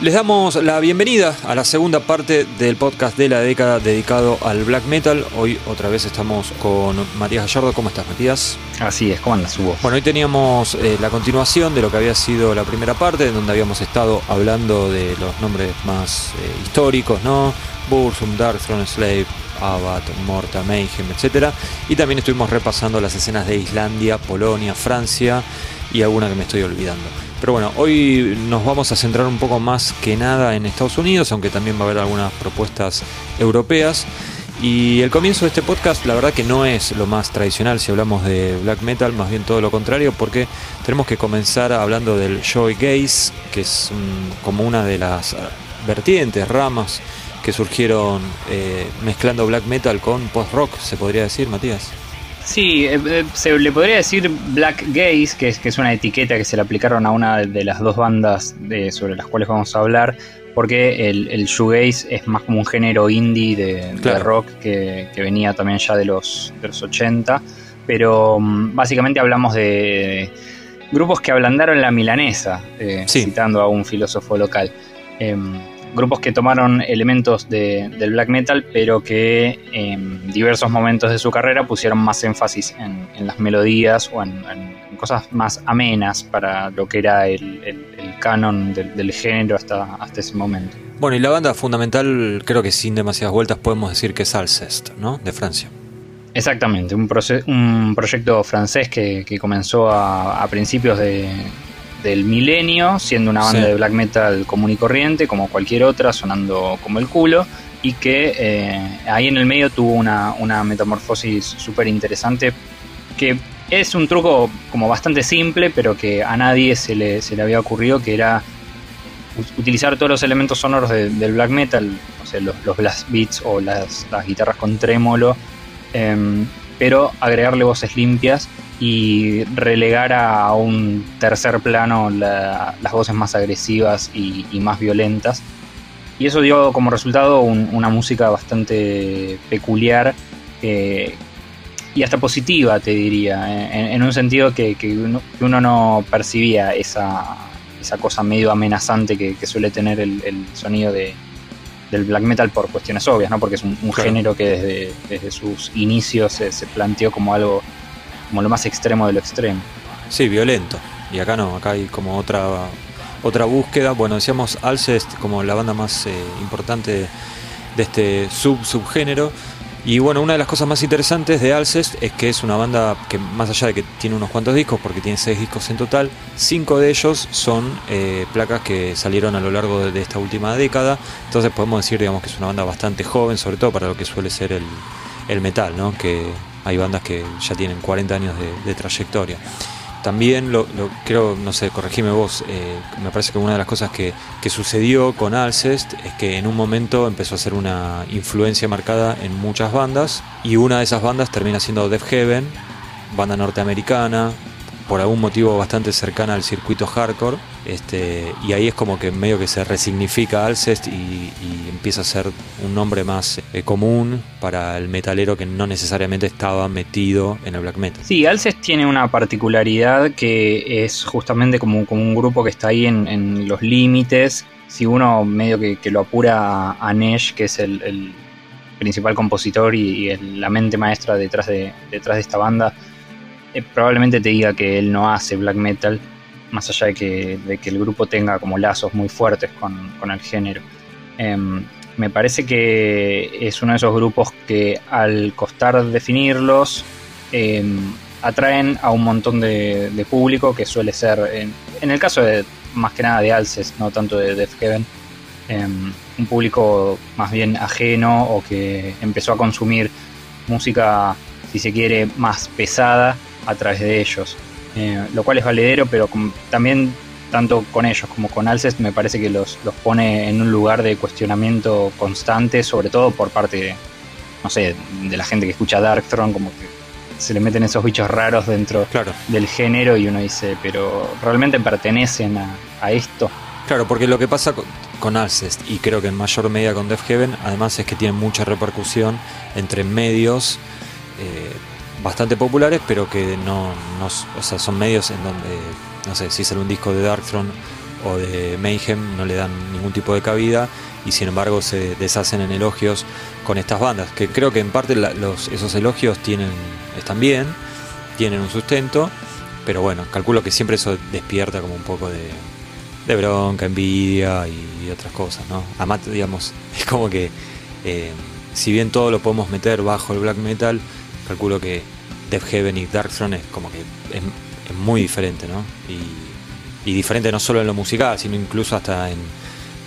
Les damos la bienvenida a la segunda parte del podcast de la década dedicado al black metal. Hoy otra vez estamos con Matías Gallardo. ¿Cómo estás, Matías? Así es, ¿cómo andas, Hugo? Bueno, hoy teníamos eh, la continuación de lo que había sido la primera parte, en donde habíamos estado hablando de los nombres más eh, históricos, ¿no? Bursum, Darkthrone, Slave, Abad, Morta, Mayhem, etc. Y también estuvimos repasando las escenas de Islandia, Polonia, Francia y alguna que me estoy olvidando. Pero bueno, hoy nos vamos a centrar un poco más que nada en Estados Unidos, aunque también va a haber algunas propuestas europeas. Y el comienzo de este podcast, la verdad que no es lo más tradicional si hablamos de black metal, más bien todo lo contrario, porque tenemos que comenzar hablando del joy gaze, que es como una de las vertientes, ramas que surgieron eh, mezclando black metal con post rock, se podría decir, Matías. Sí, eh, eh, se le podría decir Black Gaze, que es, que es una etiqueta que se le aplicaron a una de las dos bandas sobre las cuales vamos a hablar, porque el, el shoegaze es más como un género indie de, rock que, venía también ya de los, de los 80, pero mm, básicamente hablamos de grupos que ablandaron la milanesa, eh, citando a un filósofo local. Em, grupos que tomaron elementos del black metal, pero que en diversos momentos de su carrera pusieron más énfasis en, las melodías o en, cosas más amenas para lo que era el, canon del, género hasta, hasta ese momento. Bueno, y la banda fundamental, creo que sin demasiadas vueltas podemos decir que es Alcest, ¿no? De Francia. Exactamente, un, un proyecto francés que, comenzó a principios de, del milenio, siendo una banda de black metal común y corriente, como cualquier otra, sonando como el culo, y que eh, ahí en el medio tuvo una, metamorfosis súper interesante, que es un truco como bastante simple, pero que a nadie se le, se le había ocurrido, que era utilizar todos los elementos sonoros del black metal, o sea, los, los blast beats o las, guitarras con trémolo, em, pero agregarle voces limpias y relegar a un tercer plano las voces más agresivas y, más violentas. Y eso dio como resultado una música bastante peculiar eh, y hasta positiva, te diría, en, un sentido que, uno, no percibía esa, esa cosa medio amenazante que, suele tener el, sonido de, del black metal por cuestiones obvias, ¿no? porque es un, género que desde, desde sus inicios se, se planteó como algo como lo más extremo de lo extremo. Sí, violento. Y acá no, acá hay como otra otra búsqueda. Bueno, decíamos Alcest como la banda más eh, importante de este sub subgénero. Y bueno, una de las cosas más interesantes de Alcest es que es una banda que más allá de que tiene unos cuantos discos, porque tiene seis discos en total, cinco de ellos son eh, placas que salieron a lo largo de, esta última década. Entonces podemos decir, digamos, que es una banda bastante joven, sobre todo para lo que suele ser el, el metal, ¿no? Que hay bandas que ya tienen 40 años de, trayectoria. También lo, creo, no sé, corregime vos, eh, me parece que una de las cosas que, sucedió con Alcest es que en un momento empezó a ser una influencia marcada en muchas bandas y una de esas bandas termina siendo Death Heaven, banda norteamericana, por algún motivo bastante cercana al circuito hardcore. Este, y ahí es como que medio que se resignifica Alcest y, empieza a ser un nombre más eh, común para el metalero que no necesariamente estaba metido en el black metal. Sí, Alcest tiene una particularidad que es justamente como, como un grupo que está ahí en, los límites. Si uno medio que, lo apura a Nesh, que es el, principal compositor y, la mente maestra detrás de, detrás de esta banda, eh, probablemente te diga que él no hace black metal, más allá de que, el grupo tenga como lazos muy fuertes con, el género. Em, me parece que es uno de esos grupos que al costar definirlos, em, atraen a un montón de, público que suele ser, en, el caso de más que nada de Alces, no tanto de Death Heaven, em, un público más bien ajeno o que empezó a consumir música, si se quiere, más pesada a través de ellos. Eh, lo cual es valedero, pero también tanto con ellos como con Alcest me parece que los, los pone en un lugar de cuestionamiento constante, sobre todo por parte, no sé, de la gente que escucha Darkthrone, como que se le meten esos bichos raros dentro del género y uno dice, pero ¿realmente pertenecen a, esto? Claro, porque lo que pasa con, Alcest, y creo que en mayor medida con Def Heaven, además es que tienen mucha repercusión entre medios eh, bastante populares, pero que no, no, o sea, son medios en donde no sé, si sale un disco de Darkthrone o de Mayhem, no le dan ningún tipo de cabida y sin embargo se deshacen en elogios con estas bandas, que creo que en parte los, esos elogios tienen, están bien, tienen un sustento, pero bueno, calculo que siempre eso despierta como un poco de, de bronca, envidia y, otras cosas, ¿no? Además, digamos, es como que eh, si bien todo lo podemos meter bajo el black metal, calculo que Death Heaven y Darkthrone es como que es, muy diferente, ¿no? Y, diferente no solo en lo musical, sino incluso hasta en,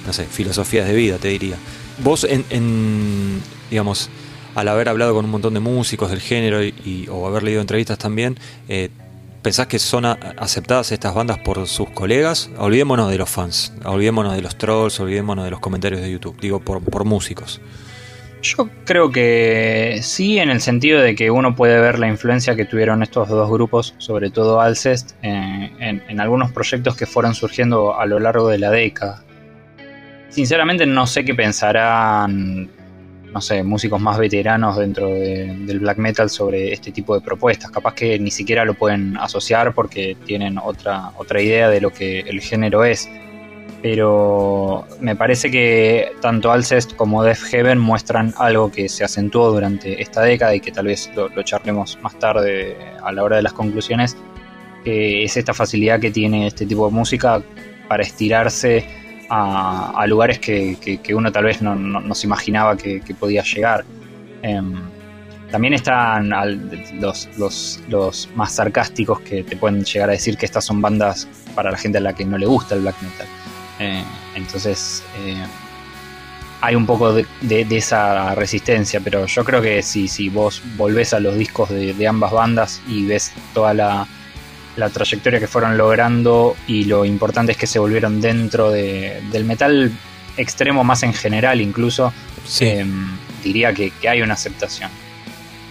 no sé, filosofías de vida, te diría. Vos, en, digamos, al haber hablado con un montón de músicos del género y, o haber leído entrevistas también, eh, ¿pensás que son aceptadas estas bandas por sus colegas? Olvidémonos de los fans, olvidémonos de los trolls, olvidémonos de los comentarios de YouTube, digo, por músicos. Yo creo que sí, en el sentido de que uno puede ver la influencia que tuvieron estos dos grupos, sobre todo Alcest, eh, en, algunos proyectos que fueron surgiendo a lo largo de la década. Sinceramente no sé qué pensarán, no sé, músicos más veteranos dentro del black metal sobre este tipo de propuestas. Capaz que ni siquiera lo pueden asociar porque tienen otra, otra idea de lo que el género es pero me parece que tanto Alcest como Death Heaven muestran algo que se acentuó durante esta década y que tal vez lo, charlemos más tarde a la hora de las conclusiones, que es esta facilidad que tiene este tipo de música para estirarse a, lugares que, uno tal vez no, se imaginaba que, podía llegar. Em, también están los, más sarcásticos que te pueden llegar a decir que estas son bandas para la gente a la que no le gusta el black metal. Eh, entonces eh, hay un poco de, esa resistencia, pero yo creo que si, si vos volvés a los discos de, ambas bandas y ves toda la, trayectoria que fueron logrando y lo importante es que se volvieron dentro del metal extremo más en general incluso, eh, diría que, hay una aceptación.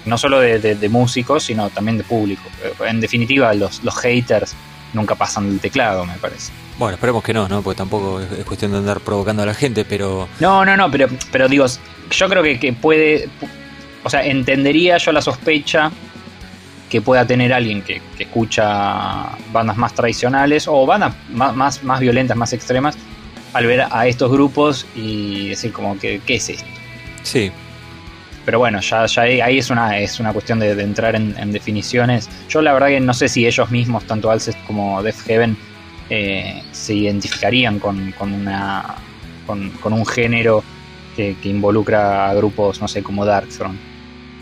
No solo de, músicos, sino también de público. En definitiva, los, los haters nunca pasan del teclado, me parece. Bueno, esperemos que no, ¿no? Porque tampoco es, cuestión de andar provocando a la gente, pero... No, no, no, pero, pero digo, yo creo que, puede... O sea, entendería yo la sospecha que pueda tener alguien que, escucha bandas más tradicionales o bandas más, más, violentas, más extremas, al ver a estos grupos y decir como que, ¿qué es esto? Sí. Pero bueno, ya, ya ahí es una, es una cuestión de, entrar en, definiciones. Yo la verdad que no sé si ellos mismos, tanto Alcest como Death Heaven, eh, se identificarían con, una, con, un género que, involucra a grupos, no sé, como Darkthrone.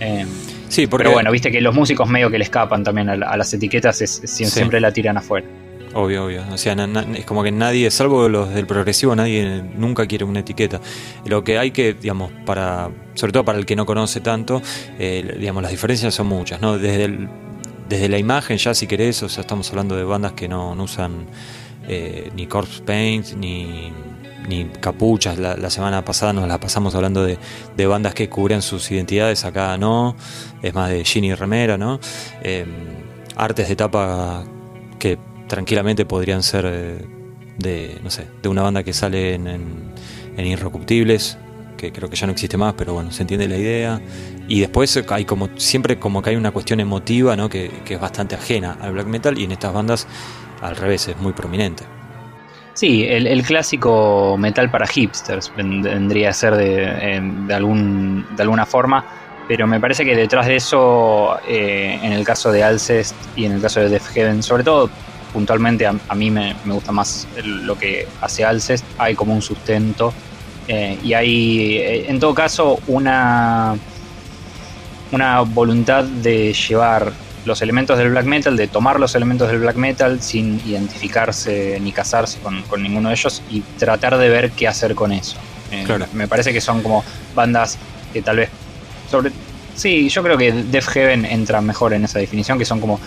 Eh, sí, Pero bueno, viste que los músicos medio que le escapan también a, las etiquetas, es, siempre la tiran afuera. Obvio, obvio. O sea, es como que nadie, salvo los del progresivo, nadie nunca quiere una etiqueta. Lo que hay que, digamos, para, sobre todo para el que no conoce tanto, eh, digamos, las diferencias son muchas, ¿no? Desde el, desde la imagen ya si querés, o sea, estamos hablando de bandas que no, usan eh, ni corpse paint, ni, ni capuchas. La, semana pasada nos la pasamos hablando de, bandas que cubren sus identidades, acá no, es más de jean y remera, ¿no? Em, artes de tapa que tranquilamente podrían ser eh, de, no sé, de una banda que sale en, en, en que creo que ya no existe más, pero bueno, se entiende la idea. Y después hay como siempre como que hay una cuestión emotiva, ¿no? Que, es bastante ajena al black metal y en estas bandas al revés es muy prominente. Sí, el, clásico metal para hipsters vendría a ser de, de, algún, de alguna forma, pero me parece que detrás de eso, eh, en el caso de Alcest y en el caso de Def Heaven, sobre todo puntualmente a, mí me, me, gusta más lo que hace Alcest, hay como un sustento eh, y hay, eh, en todo caso, una, una voluntad de llevar los elementos del black metal, de tomar los elementos del black metal sin identificarse ni casarse con, ninguno de ellos y tratar de ver qué hacer con eso. Eh, me parece que son como bandas que tal vez sobre sí, yo creo que Def Heaven entra mejor en esa definición, que son como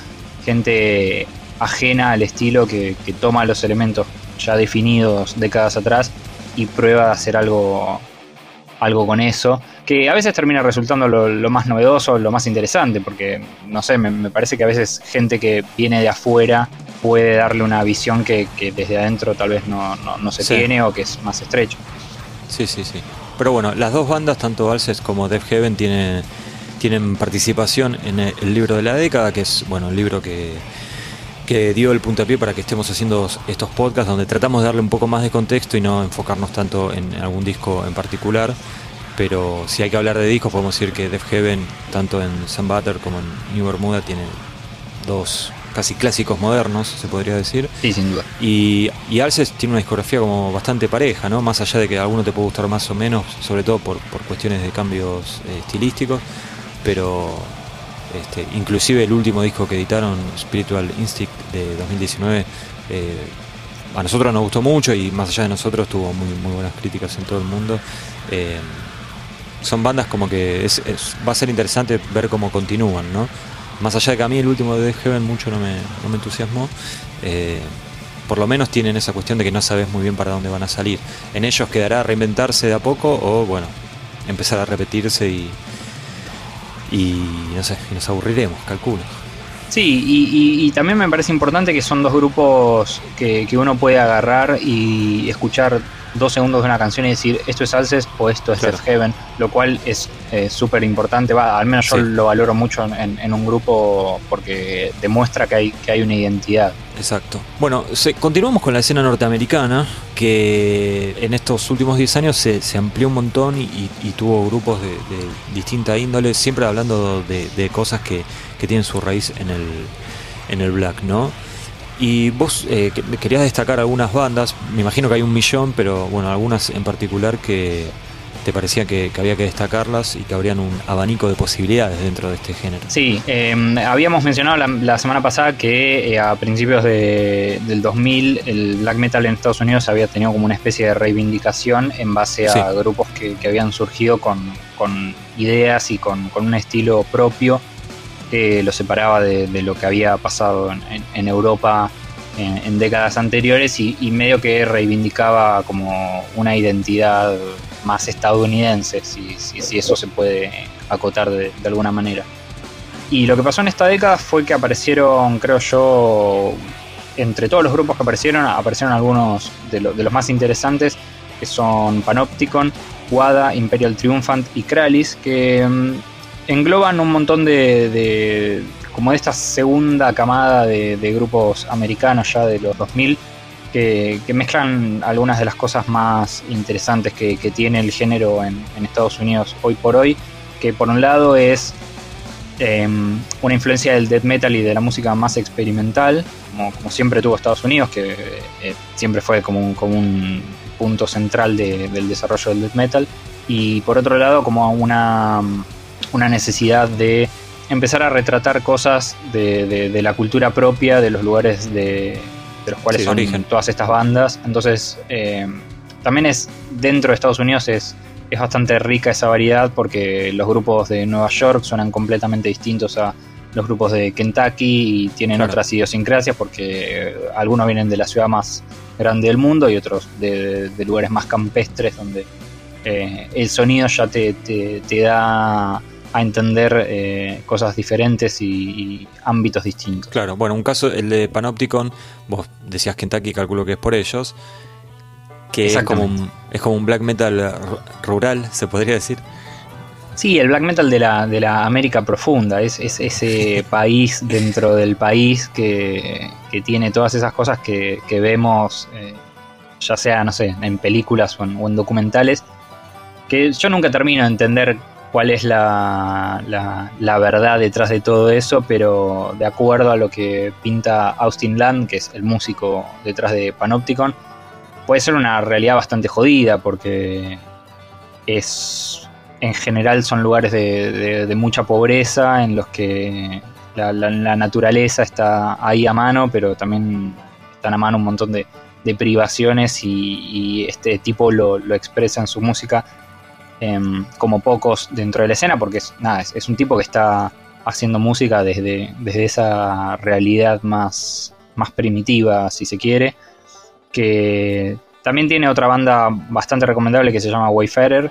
gente ajena al estilo que, toma los elementos ya definidos décadas atrás y prueba de hacer algo, algo con eso, que a veces termina resultando lo, más novedoso, lo más interesante, porque, no sé, me, parece que a veces gente que viene de afuera puede darle una visión que, desde adentro tal vez no, se tiene o que es más estrecho. Sí, sí, sí. Pero bueno, las dos bandas, tanto Valses como Death Heaven, tienen, tienen participación en el libro de la década, que es, bueno, el libro que que dio el puntapié para que estemos haciendo estos podcasts donde tratamos de darle un poco más de contexto y no enfocarnos tanto en algún disco en particular. Pero si hay que hablar de discos, podemos decir que Def Heaven, tanto en Sun Butter como en New Bermuda, tiene dos casi clásicos modernos, se podría decir. Sí, sin duda. Y, y Alces tiene una discografía como bastante pareja, ¿no? Más allá de que a alguno te puede gustar más o menos, sobre todo por, por cuestiones de cambios eh, estilísticos, pero este, inclusive el último disco que editaron, Spiritual Instinct de 2019, eh, a nosotros nos gustó mucho y más allá de nosotros tuvo muy, muy buenas críticas en todo el mundo. Eh, son bandas como que va a ser interesante ver cómo continúan, ¿no? Más allá de que a mí el último de The Heaven mucho no me, entusiasmó, eh, por lo menos tienen esa cuestión de que no sabes muy bien para dónde van a salir. En ellos quedará reinventarse de a poco o, bueno, empezar a repetirse y, y no sé, y nos aburriremos, calculo. Sí, y, también me parece importante que son dos grupos que, que, uno puede agarrar y escuchar dos segundos de una canción y decir esto es Alces o esto es Death Heaven, lo cual es eh, súper importante. Va, al menos yo lo valoro mucho en, un grupo porque demuestra que hay, que hay una identidad. Exacto. Bueno, continuamos con la escena norteamericana que en estos últimos 10 años se, amplió un montón y, tuvo grupos de, distinta índole, siempre hablando de, cosas que, que, tienen su raíz en el, en el black, ¿no? Y vos eh, querías destacar algunas bandas, me imagino que hay un millón, pero bueno, algunas en particular que te parecía que, había que destacarlas y que habrían un abanico de posibilidades dentro de este género. Sí, em, habíamos mencionado la, semana pasada que eh, a principios del 2000 el black metal en Estados Unidos había tenido como una especie de reivindicación en base a grupos que, habían surgido con, ideas y con, con un estilo propio lo separaba de, lo que había pasado en, Europa en, décadas anteriores y, medio que reivindicaba como una identidad más estadounidense, si, si, eso se puede acotar de, alguna manera. Y lo que pasó en esta década fue que aparecieron, creo yo, entre todos los grupos que aparecieron, aparecieron algunos de, de los más interesantes, que son Panopticon, Wada, Imperial Triumphant y Kralis, que mm, engloban un montón de, como de esta segunda camada de, grupos americanos ya de los 2000 que, mezclan algunas de las cosas más interesantes que, tiene el género en, Estados Unidos hoy por hoy, que por un lado es em, una influencia del death metal y de la música más experimental, como, siempre tuvo Estados Unidos, que eh, siempre fue como un, punto central del desarrollo del death metal, y por otro lado como una una necesidad de empezar a retratar cosas de, la cultura propia, de los lugares de, los cuales son todas estas bandas. Entonces, eh, también es dentro de Estados Unidos es, es bastante rica esa variedad porque los grupos de Nueva York suenan completamente distintos a los grupos de Kentucky y tienen otras idiosincrasias porque algunos vienen de la ciudad más grande del mundo y otros de, lugares más campestres donde eh, el sonido ya te, te da a entender eh, cosas diferentes y, ámbitos distintos. Claro, bueno, un caso, el de Panopticon, vos decías Kentucky, calculo que es por ellos, que es como, un, es como un black metal rural, se podría decir. Sí, el black metal de la, de la América profunda, es, ese país dentro del país que, tiene todas esas cosas que, vemos, eh, ya sea, no sé, en películas o en documentales, que yo nunca termino de entender cuál es la, la, verdad detrás de todo eso, pero de acuerdo a lo que pinta Austin Land, que es el músico detrás de Panopticon, puede ser una realidad bastante jodida porque es en general son lugares de, mucha pobreza en los que la, naturaleza está ahí a mano, pero también están a mano un montón de, privaciones y, este tipo lo, lo expresa en su música Em, como pocos dentro de la escena, porque es, nada, es, un tipo que está haciendo música desde, desde esa realidad más, más primitiva, si se quiere. Que también tiene otra banda bastante recomendable que se llama Wayfarer.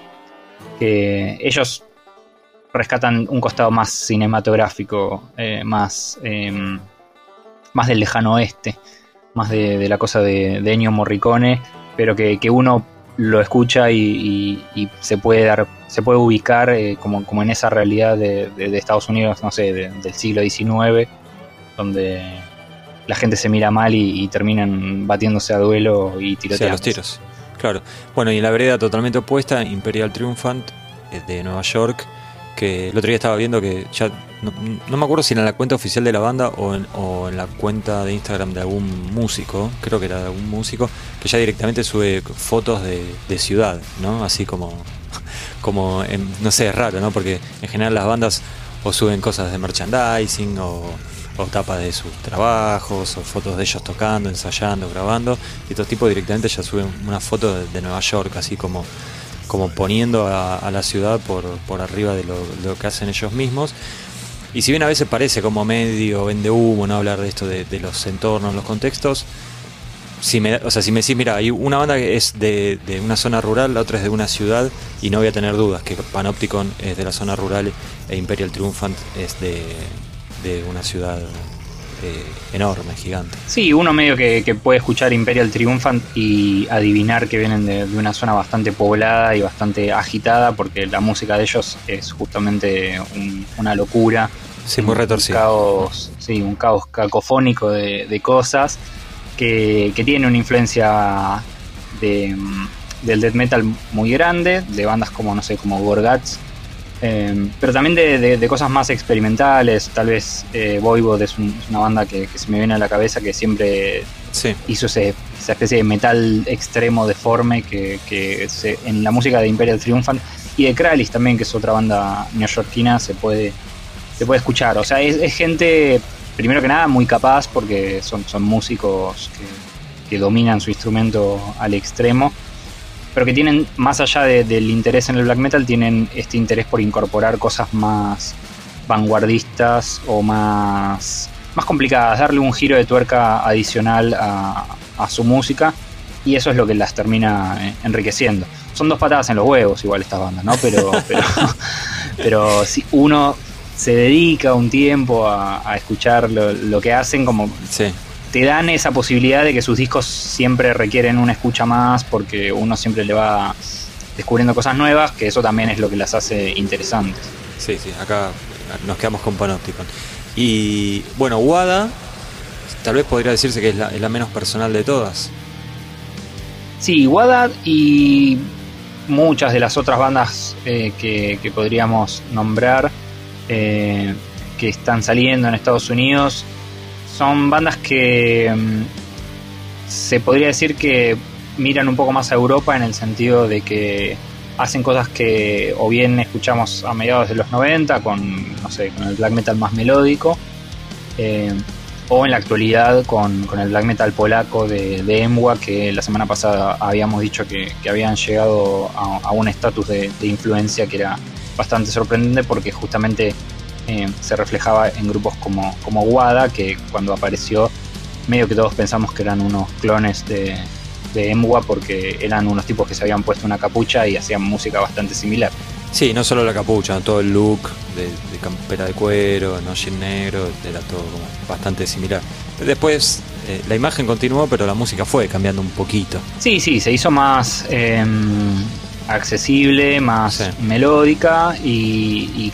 Que ellos rescatan un costado más cinematográfico, eh, más, em, más del lejano oeste, más de, la cosa de, Ennio Morricone, pero que, uno lo escucha y, se puede dar, se puede ubicar eh, como, como, en esa realidad de, Estados Unidos, no sé, del siglo XIX, donde la gente se mira mal y, terminan batiéndose a duelo y tiroteando. los tiros. Claro. Bueno, y en la vereda totalmente opuesta, Imperial Triumphant eh, de Nueva York, que el otro día estaba viendo que ya no, me acuerdo si era en la cuenta oficial de la banda o en, la cuenta de Instagram de algún músico, creo que era de algún músico, que ya directamente sube fotos de, ciudad, ¿no? Así como, como no sé, es raro, ¿no? Porque en general las bandas o suben cosas de merchandising o, o tapas de sus trabajos o fotos de ellos tocando, ensayando, grabando y estos tipos directamente ya suben una foto de Nueva York, así como como poniendo a, la ciudad por, por arriba de lo, que hacen ellos mismos. Y si bien a veces parece como medio vende humo no hablar de esto de, los entornos, los contextos, si me, o sea, si me decís, mira, hay una banda que es de, una zona rural, la otra es de una ciudad, y no voy a tener dudas que Panopticon es de la zona rural e Imperial Triumphant es de una ciudad eh, enorme, gigante. Sí, uno medio que, puede escuchar Imperial Triumphant y adivinar que vienen de, una zona bastante poblada y bastante agitada, porque la música de ellos es justamente una locura. Sí, muy retorcido. Un caos, sí, un caos cacofónico de, cosas que, tiene una influencia de, del death metal muy grande, de bandas como, no sé, como Gorgats Em, pero también de, cosas más experimentales, tal vez eh, Voivod es, una banda que, se me viene a la cabeza que siempre hizo esa especie de metal extremo deforme que, en la música de Imperial Triumphant y de Kralis también, que es otra banda neoyorquina, se puede, se puede escuchar. O sea, es, gente, primero que nada, muy capaz porque son, son músicos que dominan su instrumento al extremo pero que tienen, más allá del interés en el black metal, tienen este interés por incorporar cosas más vanguardistas o más, más complicadas, darle un giro de tuerca adicional a, su música y eso es lo que las termina eh, enriqueciendo. Son dos patadas en los huevos igual estas bandas, ¿no? Pero, pero, si uno se dedica un tiempo a, escuchar lo, que hacen, como te dan esa posibilidad de que sus discos siempre requieren una escucha más porque uno siempre le va descubriendo cosas nuevas, que eso también es lo que las hace interesantes. Sí, sí, acá nos quedamos con Panopticon. Y bueno, Wada, tal vez podría decirse que es la, menos personal de todas. Sí, Wada y muchas de las otras bandas eh, que, podríamos nombrar eh, que están saliendo en Estados Unidos son bandas que mm, se podría decir que miran un poco más a Europa en el sentido de que hacen cosas que o bien escuchamos a mediados de los 90 con, no sé, con el black metal más melódico, eh, o en la actualidad con, el black metal polaco de, de Emwa, que la semana pasada habíamos dicho que, habían llegado a, un estatus de, influencia que era bastante sorprendente porque justamente eh, se reflejaba en grupos como, como Wada, que cuando apareció medio que todos pensamos que eran unos clones de, de Emwa porque eran unos tipos que se habían puesto una capucha y hacían música bastante similar. Sí, no solo la capucha, todo el look de, campera de cuero, no jean negro, era todo bastante similar. Después eh, la imagen continuó, pero la música fue cambiando un poquito. Sí, sí, se hizo más em, accesible, más melódica y,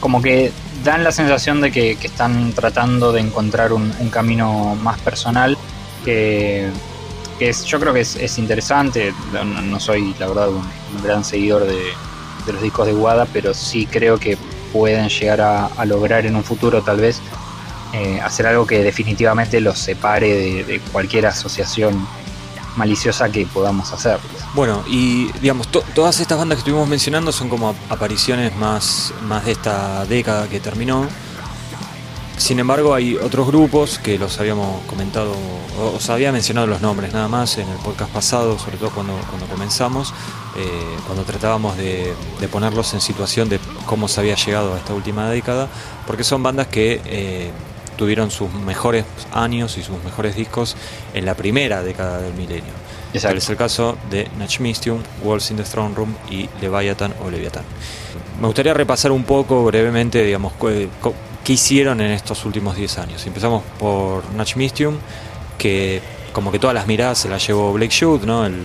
como que dan la sensación de que, están tratando de encontrar un, camino más personal que, es, yo creo que es, interesante. No, soy, la verdad, un, gran seguidor de, los discos de Wada, pero sí creo que pueden llegar a, lograr en un futuro tal vez eh, hacer algo que definitivamente los separe de, cualquier asociación maliciosa que podamos hacer. Bueno, y digamos, todas estas bandas que estuvimos mencionando son como apariciones más, más de esta década que terminó. Sin embargo, hay otros grupos que los habíamos comentado, os había mencionado los nombres nada más en el podcast pasado, sobre todo cuando, cuando comenzamos, eh, cuando tratábamos de, ponerlos en situación de cómo se había llegado a esta última década, porque son bandas que eh, tuvieron sus mejores años y sus mejores discos en la primera década del milenio. Tal es el caso de Nachmistium, Walls in the Throne Room y Leviathan o Leviathan. Me gustaría repasar un poco brevemente, digamos, qué, hicieron en estos últimos 10 años. Empezamos por Nachmistium, que como que todas las miradas se las llevó Blake Shoot, ¿no? el,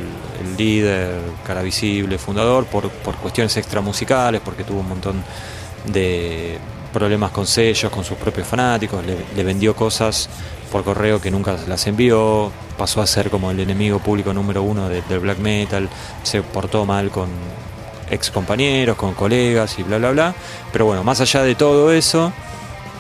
líder, cara visible, fundador, por, por cuestiones extramusicales, porque tuvo un montón de problemas con sellos, con sus propios fanáticos, le, vendió cosas por correo que nunca las envió, pasó a ser como el enemigo público número uno del black metal, se portó mal con ex compañeros, con colegas y bla bla bla. Pero bueno, más allá de todo eso,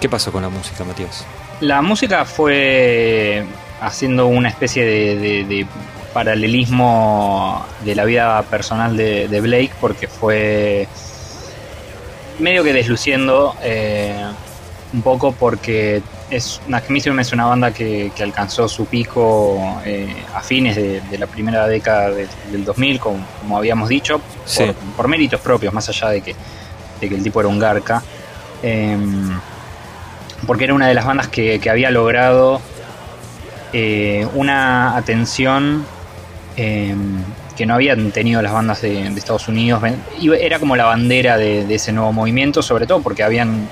¿qué pasó con la música, Matías? La música fue haciendo una especie de, paralelismo de la vida personal de, Blake, porque fue medio que desluciendo eh, un poco porque es es una banda que, alcanzó su pico eh, a fines de, la primera década del 2000, como, habíamos dicho, por, méritos propios, más allá de que, que el tipo era un garca. Em, porque era una de las bandas que, había logrado eh, una atención em, que no habían tenido las bandas de, Estados Unidos. Era como la bandera de, ese nuevo movimiento, sobre todo porque habían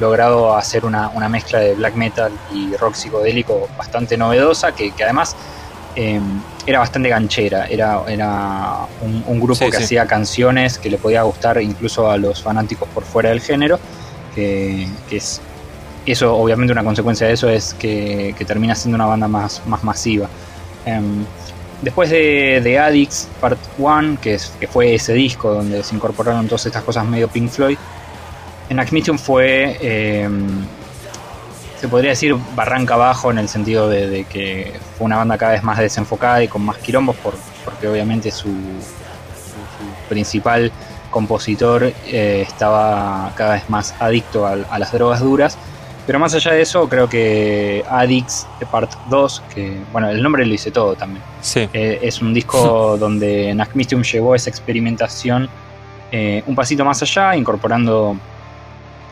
logrado hacer una, mezcla de black metal y rock psicodélico bastante novedosa, que, además em, era bastante ganchera. Era, era un, grupo que hacía canciones que le podía gustar incluso a los fanáticos por fuera del género, que, es eso, obviamente, una consecuencia de eso es que, termina siendo una banda más, más masiva. Em, Después de, de Addicts Part 1, que, fue ese disco donde se incorporaron todas estas cosas medio Pink Floyd, en Acmission fue, eh, se podría decir, barranca abajo en el sentido de, que fue una banda cada vez más desenfocada y con más quilombos, por, porque obviamente su, principal compositor eh, estaba cada vez más adicto a las drogas duras pero más allá de eso, creo que Addicts Part 2, que bueno, el nombre lo dice todo también. Sí. Eh, es un disco donde Nachmistium llevó esa experimentación eh, un pasito más allá, incorporando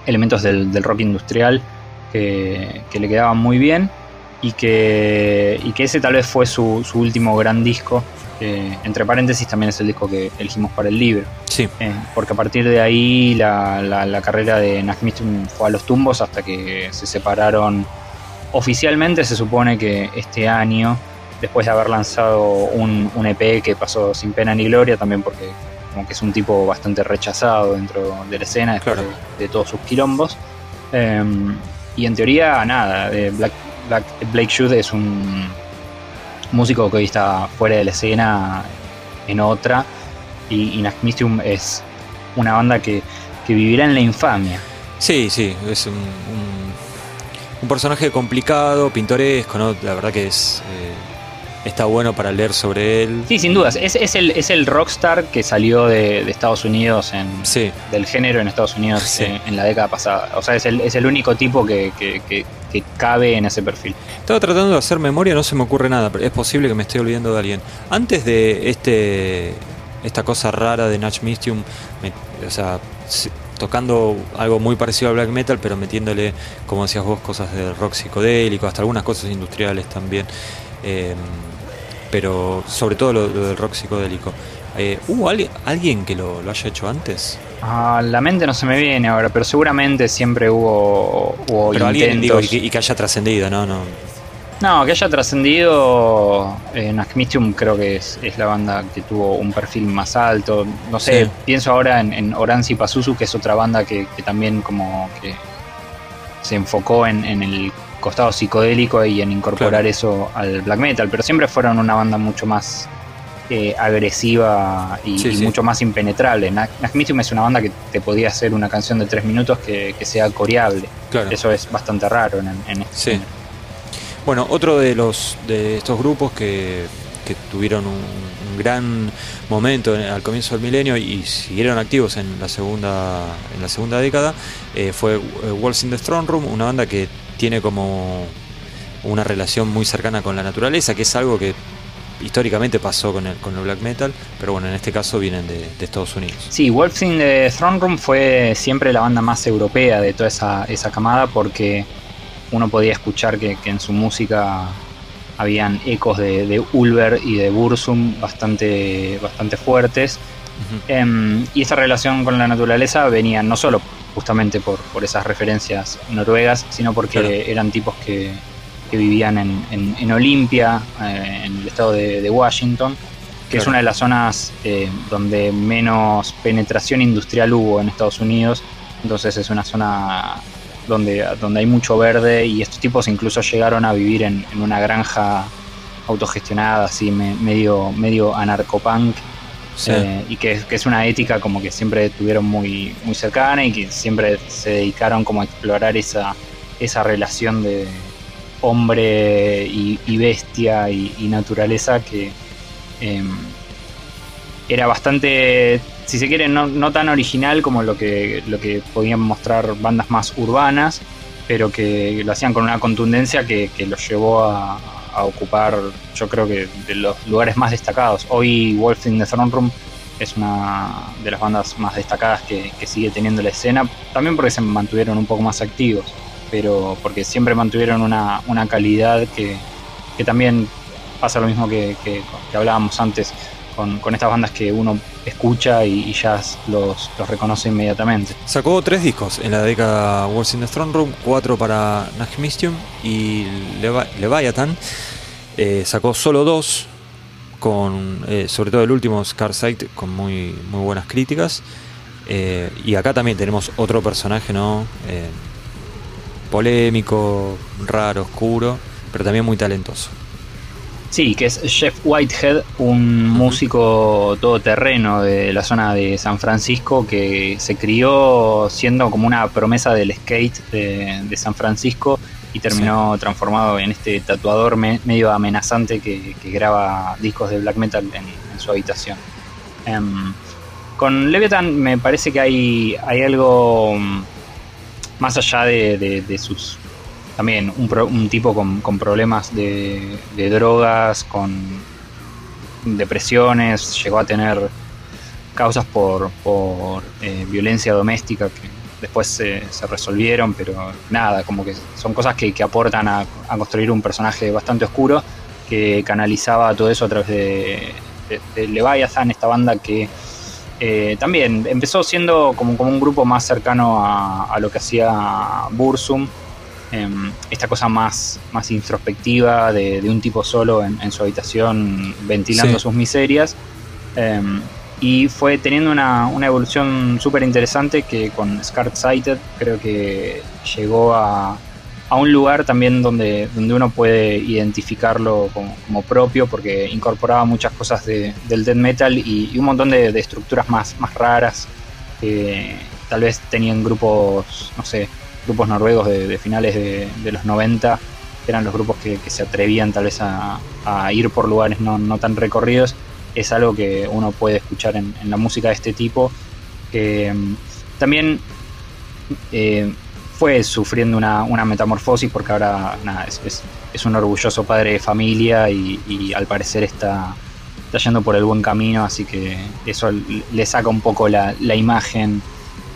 elementos del, rock industrial que, le quedaban muy bien y que, y que ese tal vez fue su, su último gran disco entre paréntesis también es el disco que elegimos para el libro. Sí. Eh, porque a partir de ahí la, carrera de Nachmistum fue a los tumbos hasta que se separaron oficialmente. Se supone que este año, después de haber lanzado un, EP que pasó sin pena ni gloria, también porque como que es un tipo bastante rechazado dentro de la escena después de, todos sus quilombos. Em, y en teoría, nada, Black, Blake Shoot es un músico que hoy está fuera de la escena en otra. Y, y es una banda que, vivirá en la infamia. Sí, sí, es un, un, personaje complicado, pintoresco, ¿no? La verdad que es. Eh, está bueno para leer sobre él. Sí, sin dudas. Es, es, el, es el rockstar que salió de, Estados Unidos, en, del género en Estados Unidos en, la década pasada. O sea, es el, es el único tipo que, que, cabe en ese perfil. Estaba tratando de hacer memoria, no se me ocurre nada, pero es posible que me esté olvidando de alguien. Antes de este esta cosa rara de Natch Mystium, o sea, tocando algo muy parecido al black metal, pero metiéndole, como decías vos, cosas de rock psicodélico, hasta algunas cosas industriales también. Eh, pero sobre todo lo, del rock psicodélico. Eh, ¿Hubo alguien, que lo, haya hecho antes? Ah, la mente no se me viene ahora, pero seguramente siempre hubo, hubo pero alguien digo, y, que, haya trascendido, ¿no? No, no que haya trascendido. En Acmistium creo que es, la banda que tuvo un perfil más alto. No sé, pienso ahora en, en Oranzi Pazuzu, que es otra banda que, también como que se enfocó en, en el costado psicodélico y en incorporar eso al black metal, pero siempre fueron una banda mucho más eh, agresiva y, mucho más impenetrable. Nachmitium es una banda que te podía hacer una canción de tres minutos que, sea coreable. Eso es bastante raro en, en este Bueno, otro de los de estos grupos que, tuvieron un, gran momento al comienzo del milenio y siguieron activos en la segunda en la segunda década eh, fue eh, Walls in the Strong Room, una banda que tiene como una relación muy cercana con la naturaleza, que es algo que históricamente pasó con el, con el black metal, pero bueno, en este caso vienen de, Estados Unidos. Sí, Wolves in the Throne Room fue siempre la banda más europea de toda esa, esa camada porque uno podía escuchar que, en su música habían ecos de, Ulver y de Bursum bastante, bastante fuertes. Em, y esa relación con la naturaleza venía no solo justamente por, por esas referencias noruegas, sino porque eran tipos que, vivían en, en, Olimpia, eh, en el estado de, Washington, que es una de las zonas eh, donde menos penetración industrial hubo en Estados Unidos. Entonces es una zona donde, donde hay mucho verde y estos tipos incluso llegaron a vivir en, una granja autogestionada, así medio, medio anarcopunk. Eh, y que, es una ética como que siempre tuvieron muy, muy cercana y que siempre se dedicaron como a explorar esa, esa relación de hombre y, bestia y, naturaleza que em, era bastante si se quiere, no, tan original como lo que, lo que podían mostrar bandas más urbanas, pero que lo hacían con una contundencia que, los llevó a, ocupar, yo creo que de los lugares más destacados. Hoy Wolf in the Throne Room es una de las bandas más destacadas que, sigue teniendo la escena, también porque se mantuvieron un poco más activos, pero porque siempre mantuvieron una, calidad que, también pasa lo mismo que, que hablábamos antes con, estas bandas que uno escucha y, ya los, reconoce inmediatamente. Sacó tres discos en la década Wars in the Strong Room, cuatro para Nagmistium y Leviathan. Eh, sacó solo dos, con eh, sobre todo el último, Scar Sight, con muy, muy buenas críticas. Eh, y acá también tenemos otro personaje, ¿no? Polémico, raro, oscuro, pero también muy talentoso. Sí, que es Jeff Whitehead, un músico todoterreno de la zona de San Francisco que se crió siendo como una promesa del skate de, San Francisco y terminó transformado en este tatuador medio amenazante que, graba discos de black metal en, su habitación. Em, con Leviathan me parece que hay, hay algo mm, más allá de sus también un, tipo con, problemas de, drogas, con depresiones, llegó a tener causas por, eh, violencia doméstica que después se, resolvieron, pero nada, como que son cosas que, aportan a, construir un personaje bastante oscuro que canalizaba todo eso a través de, de, Leviathan, esta banda que eh, también empezó siendo como, como un grupo más cercano a, a lo que hacía Bursum Em, esta cosa más, más introspectiva de, un tipo solo en, su habitación ventilando sus miserias. Em, y fue teniendo una, evolución súper interesante que con Scarred Sighted creo que llegó a, un lugar también donde, donde uno puede identificarlo como, propio porque incorporaba muchas cosas del death metal y, un montón de, estructuras más, más raras tal vez tenían grupos, no sé, grupos noruegos de, finales de, los 90, eran los grupos que, se atrevían tal vez a, ir por lugares no, tan recorridos, es algo que uno puede escuchar en, la música de este tipo. Mm, también eh, fue sufriendo una, metamorfosis porque ahora es, un orgulloso padre de familia y, al parecer está, está, yendo por el buen camino, así que eso le saca un poco la, la imagen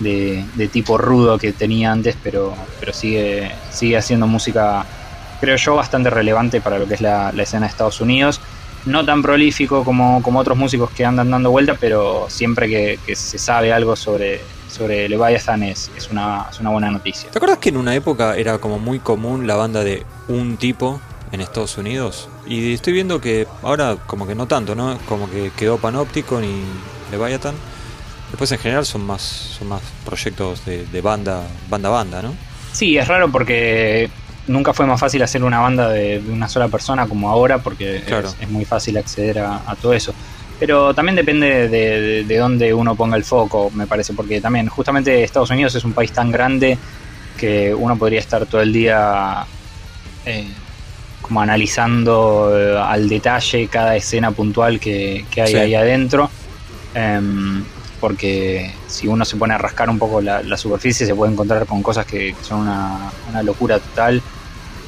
de, tipo rudo que tenía antes, pero, pero sigue, sigue haciendo música, creo yo, bastante relevante para lo que es la, escena de Estados Unidos. No tan prolífico como, como otros músicos que andan dando vuelta, pero siempre que, se sabe algo sobre, sobre Leviathan es, es, una, es una buena noticia. ¿Te acuerdas que en una época era como muy común la banda de un tipo en Estados Unidos? Y estoy viendo que ahora como que no tanto, ¿no? Como que quedó Panopticon y Leviathan. Después en general son más, son más proyectos de, banda, banda banda, ¿no? Sí, es raro porque nunca fue más fácil hacer una banda de, una sola persona como ahora, porque es, muy fácil acceder a, todo eso. Pero también depende de, dónde uno ponga el foco, me parece, porque también justamente Estados Unidos es un país tan grande que uno podría estar todo el día eh, como analizando eh, al detalle cada escena puntual que, hay ahí adentro. Em, porque si uno se pone a rascar un poco la, superficie se puede encontrar con cosas que, son una, locura total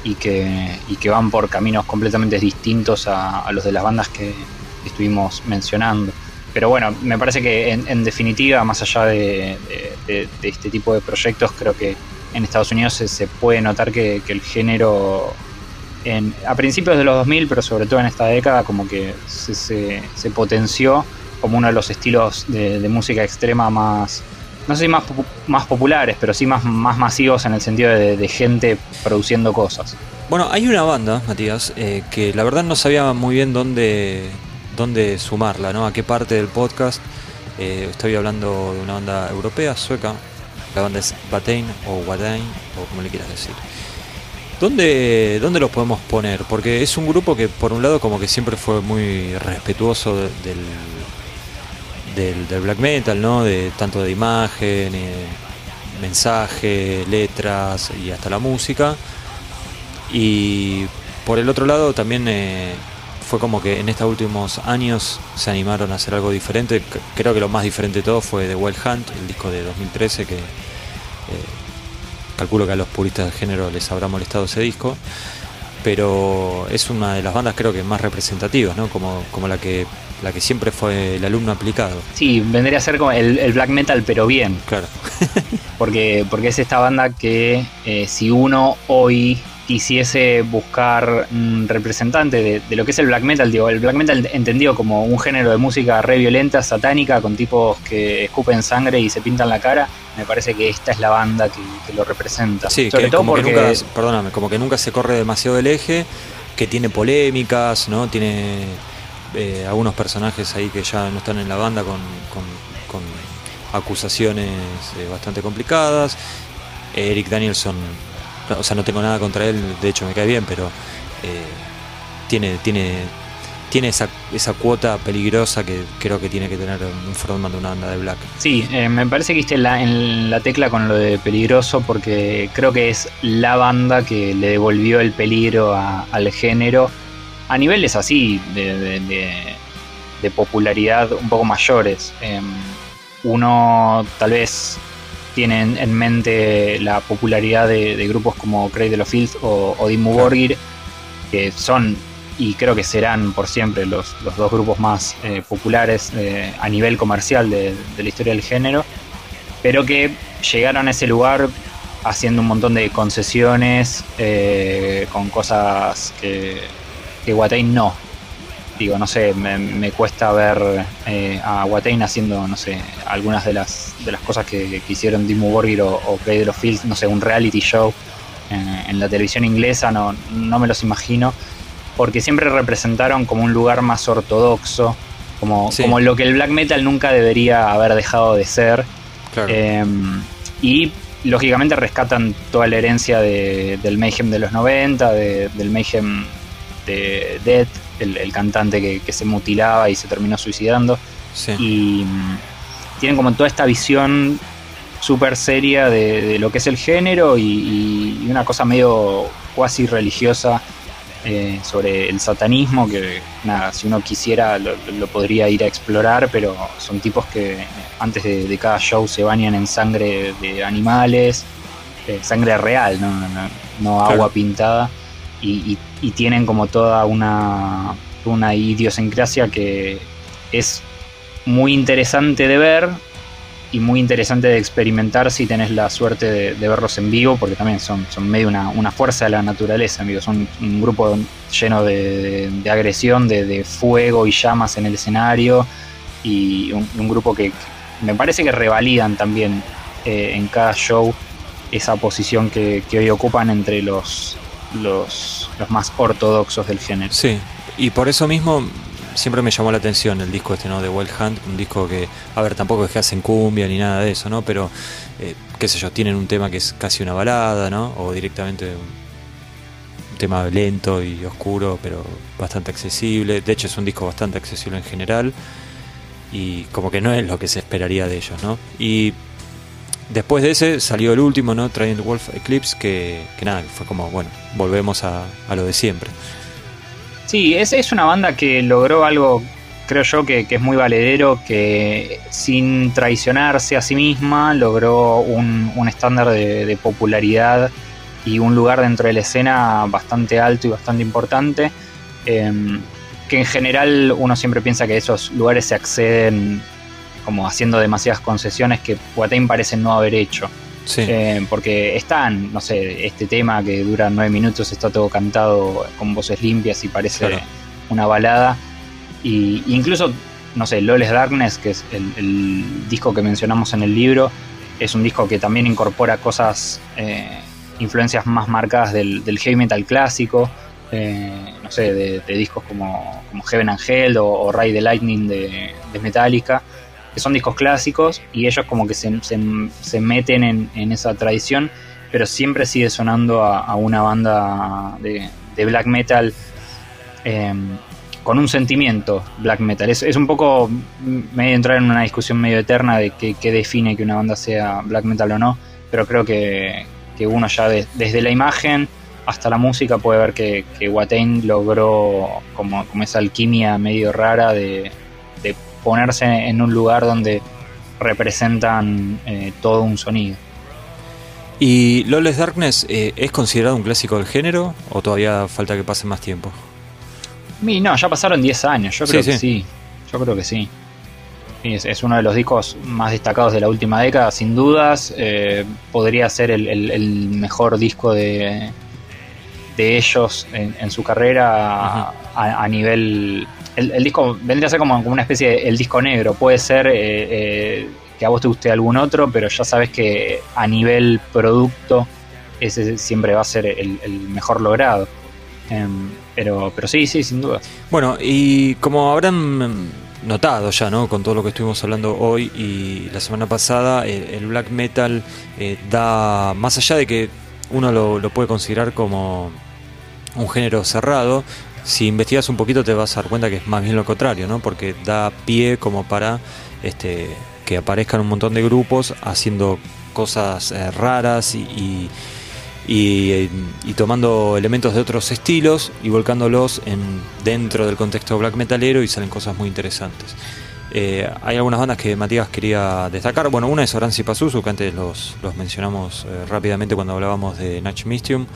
y que, que van por caminos completamente distintos a, los de las bandas que, estuvimos mencionando. Pero bueno, me parece que en, definitiva, más allá de, este tipo de proyectos, creo que en Estados Unidos se, puede notar que, el género a principios de los 2000, pero sobre todo en esta década, como que se, potenció como uno de los estilos de, música extrema más, no sé si más, más populares, pero sí más, más masivos en el sentido de, gente produciendo cosas. Bueno, hay una banda, Matías, eh, que la verdad no sabía muy bien dónde, dónde sumarla, ¿no? A qué parte del podcast. Eh, estoy hablando de una banda europea, sueca. La banda es Batain o Wadain, o como le quieras decir. ¿Dónde, ¿Dónde los podemos poner? Porque es un grupo que por un lado como que siempre fue muy respetuoso del, del, black metal, ¿no? De, tanto de imagen, eh, mensaje, letras y hasta la música. Y por el otro lado también eh, fue como que en estos últimos años se animaron a hacer algo diferente. Creo que lo más diferente de todo fue The Wild Hunt, el disco de 2013 que... Eh, calculo que a los puristas del género les habrá molestado ese disco, pero es una de las bandas creo que más representativas, ¿no? Como, como la que la que siempre fue el alumno aplicado. Sí, vendría a ser como el, black metal, pero bien. Claro. porque, porque es esta banda que eh, si uno hoy quisiese buscar un representante de, lo que es el black metal, digo, el black metal entendido como un género de música re violenta, satánica, con tipos que escupen sangre y se pintan la cara, me parece que esta es la banda que, lo representa. Sí, Sobre todo como porque... que nunca, perdóname, como que nunca se corre demasiado del eje, que tiene polémicas, ¿no? Tiene eh, algunos personajes ahí que ya no están en la banda con, acusaciones eh, bastante complicadas. Eric Danielson o sea, no tengo nada contra él, de hecho me cae bien, pero eh, tiene, tiene, tiene esa, esa cuota peligrosa que creo que tiene que tener un frontman de una banda de black. Sí, eh, me parece que la, en la tecla con lo de peligroso porque creo que es la banda que le devolvió el peligro al género a niveles así de, de, popularidad un poco mayores. Em, uno tal vez tienen en mente la popularidad de, grupos como Cradle of Filth o, o Dimmu Borgir, que son y creo que serán por siempre los, dos grupos más eh, populares eh, a nivel comercial de, la historia del género, pero que llegaron a ese lugar haciendo un montón de concesiones eh, con cosas que, que Watain no, digo, no sé, me, cuesta ver eh, a Watain haciendo, no sé, algunas de las, de las cosas que, hicieron Dimmu Borgir o, o Pedro Fields, no sé, un reality show en, la televisión inglesa, no, no me los imagino, porque siempre representaron como un lugar más ortodoxo, como, como lo que el black metal nunca debería haber dejado de ser. Em, y lógicamente rescatan toda la herencia del Mayhem de los 90, del Mayhem de Death, el, cantante que, se mutilaba y se terminó suicidando. Y mm, tienen como toda esta visión súper seria de, lo que es el género y, una cosa medio cuasi religiosa eh, sobre el satanismo que nada, si uno quisiera lo, podría ir a explorar, pero son tipos que antes de, cada show se bañan en sangre de animales, eh, sangre real, no, agua pintada y, tienen como toda una, una idiosincrasia que es muy interesante de ver y muy interesante de experimentar si tenés la suerte de, verlos en vivo, porque también son, son medio una, fuerza de la naturaleza, amigos. Son un grupo lleno de, agresión, de, fuego y llamas en el escenario, y un, grupo que me parece que revalidan también eh, en cada show esa posición que, que hoy ocupan entre los, los, los más ortodoxos del género. Sí, y por eso mismo siempre me llamó la atención el disco este, ¿no? De Wild Hunt, un disco que, a ver, tampoco es que hacen cumbia ni nada de eso, ¿no? Pero, eh, qué sé yo, tienen un tema que es casi una balada, ¿no? O directamente un tema lento y oscuro, pero bastante accesible. De hecho, es un disco bastante accesible en general. Y como que no es lo que se esperaría de ellos, ¿no? Y Después de ese salió el último, ¿no? Trident Wolf Eclipse, que, nada, fue como, bueno, volvemos a, lo de siempre. Sí, es, es una banda que logró algo, creo yo, que, es muy valedero, que sin traicionarse a sí misma logró un, estándar de, popularidad y un lugar dentro de la escena bastante alto y bastante importante. Em, que en general uno siempre piensa que esos lugares se acceden como haciendo demasiadas concesiones que Watain parece no haber hecho. Eh, porque están, no sé, este tema que dura nueve minutos está todo cantado con voces limpias y parece una balada. Y incluso, no sé, Loles Darkness, que es el, disco que mencionamos en el libro, es un disco que también incorpora cosas, eh, influencias más marcadas del, heavy metal clásico. Eh, no sé, de, discos como, como, Heaven and Hell o, o Ray the Lightning de, de Metallica que son discos clásicos y ellos como que se, se, meten en, esa tradición, pero siempre sigue sonando a, una banda de, black metal em, con un sentimiento black metal. Es, es un poco medio entrar en una discusión medio eterna de qué, define que una banda sea black metal o no, pero creo que, uno ya desde la imagen hasta la música puede ver que, que Watain logró como, como esa alquimia medio rara de, de ponerse en un lugar donde representan eh, todo un sonido. ¿Y Lawless Darkness eh, es considerado un clásico del género o todavía falta que pase más tiempo? no, ya pasaron 10 años, yo creo que sí. Yo creo que sí. Es, uno de los discos más destacados de la última década, sin dudas. Eh, podría ser el, mejor disco de, de ellos en, su carrera a, nivel el, disco vendría a ser como, una especie de el disco negro. Puede ser eh, eh, que a vos te guste algún otro, pero ya sabes que a nivel producto ese siempre va a ser el, mejor logrado. Em, pero, pero sí, sí, sin duda. Bueno, y como habrán notado ya, ¿no? Con todo lo que estuvimos hablando hoy y la semana pasada, el, black metal eh, da, más allá de que uno lo puede considerar como un género cerrado, si investigas un poquito te vas a dar cuenta que es más bien lo contrario, ¿no? Porque da pie como para este, que aparezcan un montón de grupos haciendo cosas eh, raras y, y, tomando elementos de otros estilos y volcándolos en, dentro del contexto black metalero y salen cosas muy interesantes. Eh, hay algunas bandas que Matías quería destacar. Bueno, una es Oranzi Pazuzu, que antes los, los mencionamos eh, rápidamente cuando hablábamos de Natch Mystium.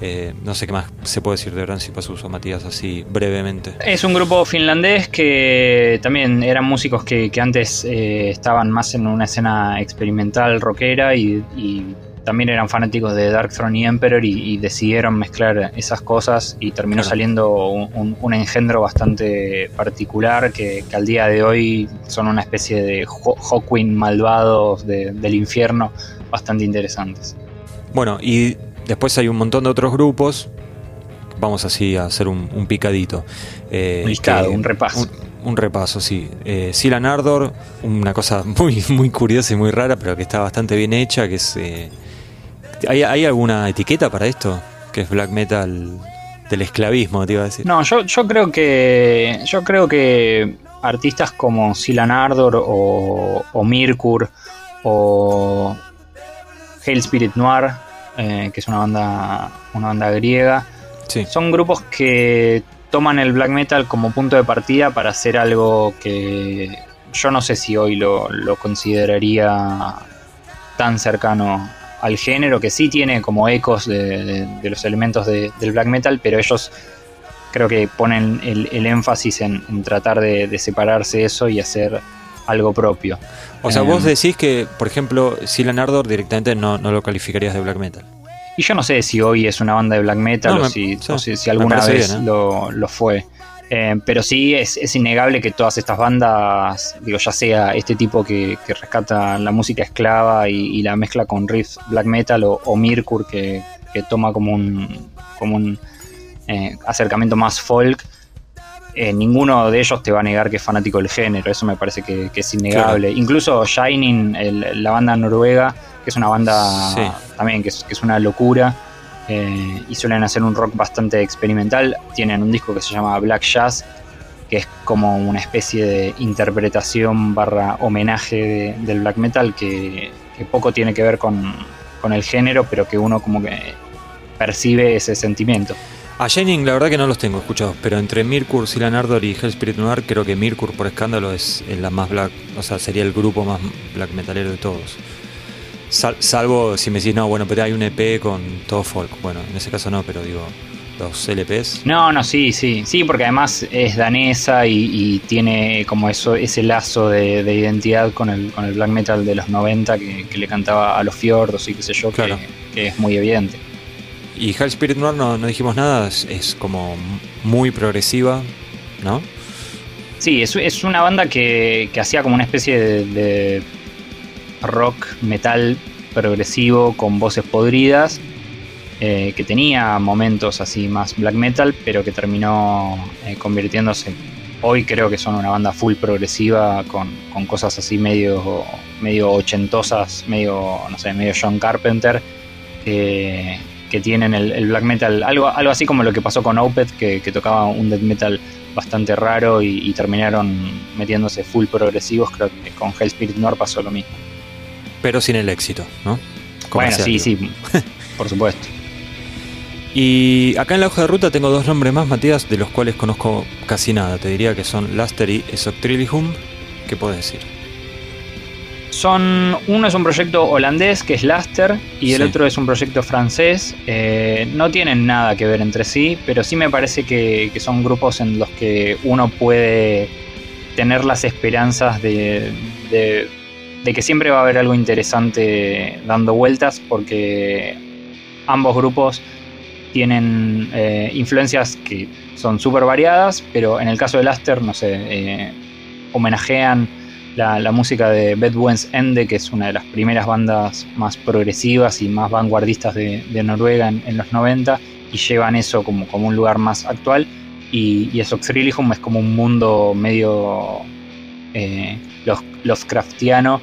Eh, no sé qué más se puede decir de Rancy Pasuso, Matías, así brevemente. Es un grupo finlandés que también eran músicos que, antes eh, estaban más en una escena experimental, rockera, y, también eran fanáticos de Dark Throne y Emperor y, decidieron mezclar esas cosas y terminó saliendo un, engendro bastante particular que, al día de hoy son una especie de Hawkwind malvados del infierno bastante interesantes. Bueno, y Después hay un montón de otros grupos. Vamos así a hacer un, picadito. Eh, un repaso. Un, repaso, sí. Eh, Silan Ardor, una cosa muy, muy curiosa y muy rara, pero que está bastante bien hecha, que es... Eh, ¿hay, alguna etiqueta para esto? Que es black metal del esclavismo, te iba a decir. No, yo, yo creo que. Yo creo que artistas como Silan Ardor o, o Mirkur o Hell Spirit Noir eh, que es una banda, una banda griega. Son grupos que toman el black metal como punto de partida para hacer algo que yo no sé si hoy lo, consideraría tan cercano al género, que sí tiene como ecos de, los elementos del black metal, pero ellos creo que ponen el, énfasis en, tratar de, separarse eso y hacer algo propio. O sea, vos em, decís que, por ejemplo, Silan Ardor directamente no, lo calificarías de black metal. Y yo no sé si hoy es una banda de black metal o, si, alguna vez ¿eh? lo, fue. Em, pero sí es, innegable que todas estas bandas, digo, ya sea este tipo que, rescata la música esclava y, la mezcla con riffs black metal o, o Mirkur que, toma como un, como un eh, acercamiento más folk, eh, ninguno de ellos te va a negar que es fanático del género, eso me parece que, es innegable. Incluso Shining, la banda noruega, que es una banda también que es, una locura, eh, y suelen hacer un rock bastante experimental, tienen un disco que se llama Black Jazz, que es como una especie de interpretación barra homenaje del black metal que, poco tiene que ver con, con el género, pero que uno como que percibe ese sentimiento. A Shining la verdad que no los tengo escuchados, pero entre Mirkur, Silan Ardor y Hell Spirit Noir creo que Mirkur por escándalo es, la más black, o sea, sería el grupo más black metalero de todos. salvo si me decís, no, bueno, pero hay un EP con todo folk. Bueno, en ese caso no, pero digo, los LPs. No, no, sí, sí, sí, porque además es danesa y, tiene como eso ese lazo de, identidad con el, con el black metal de los 90 que, le cantaba a los fiordos y qué sé yo, claro. que, es muy evidente. Y Hell Spirit Noir no, no dijimos nada, es, como muy progresiva, ¿no? Sí, es, es una banda que, hacía como una especie de rock metal progresivo con voces podridas eh, que tenía momentos así más black metal, pero que terminó eh, convirtiéndose. Hoy creo que son una banda full progresiva con, cosas así medio, medio ochentosas, medio, no sé, medio John Carpenter, que, tienen el, black metal, algo, algo así como lo que pasó con Opeth, que, tocaba un death metal bastante raro y, terminaron metiéndose full progresivos. Creo que con Hell Spirit Noir pasó lo mismo. Pero sin el éxito, ¿no? bueno, sí, sí, por supuesto. Y acá en la hoja de ruta tengo dos nombres más, Matías, de los cuales conozco casi nada. Te diría que son Laster y Esoctrilihum. ¿Qué puedes decir? Son, uno es un proyecto holandés que es Laster y el otro es un proyecto francés. Eh, no tienen nada que ver entre sí, pero sí me parece que, son grupos en los que uno puede tener las esperanzas de, de que siempre va a haber algo interesante dando vueltas porque ambos grupos tienen eh, influencias que son súper variadas, pero en el caso de Laster, no sé, eh, homenajean la, música de Bedouins Ende, que es una de las primeras bandas más progresivas y más vanguardistas de, Noruega en, los 90, y llevan eso como, como un lugar más actual. Y, y eso es como un mundo medio eh, Lovecraftiano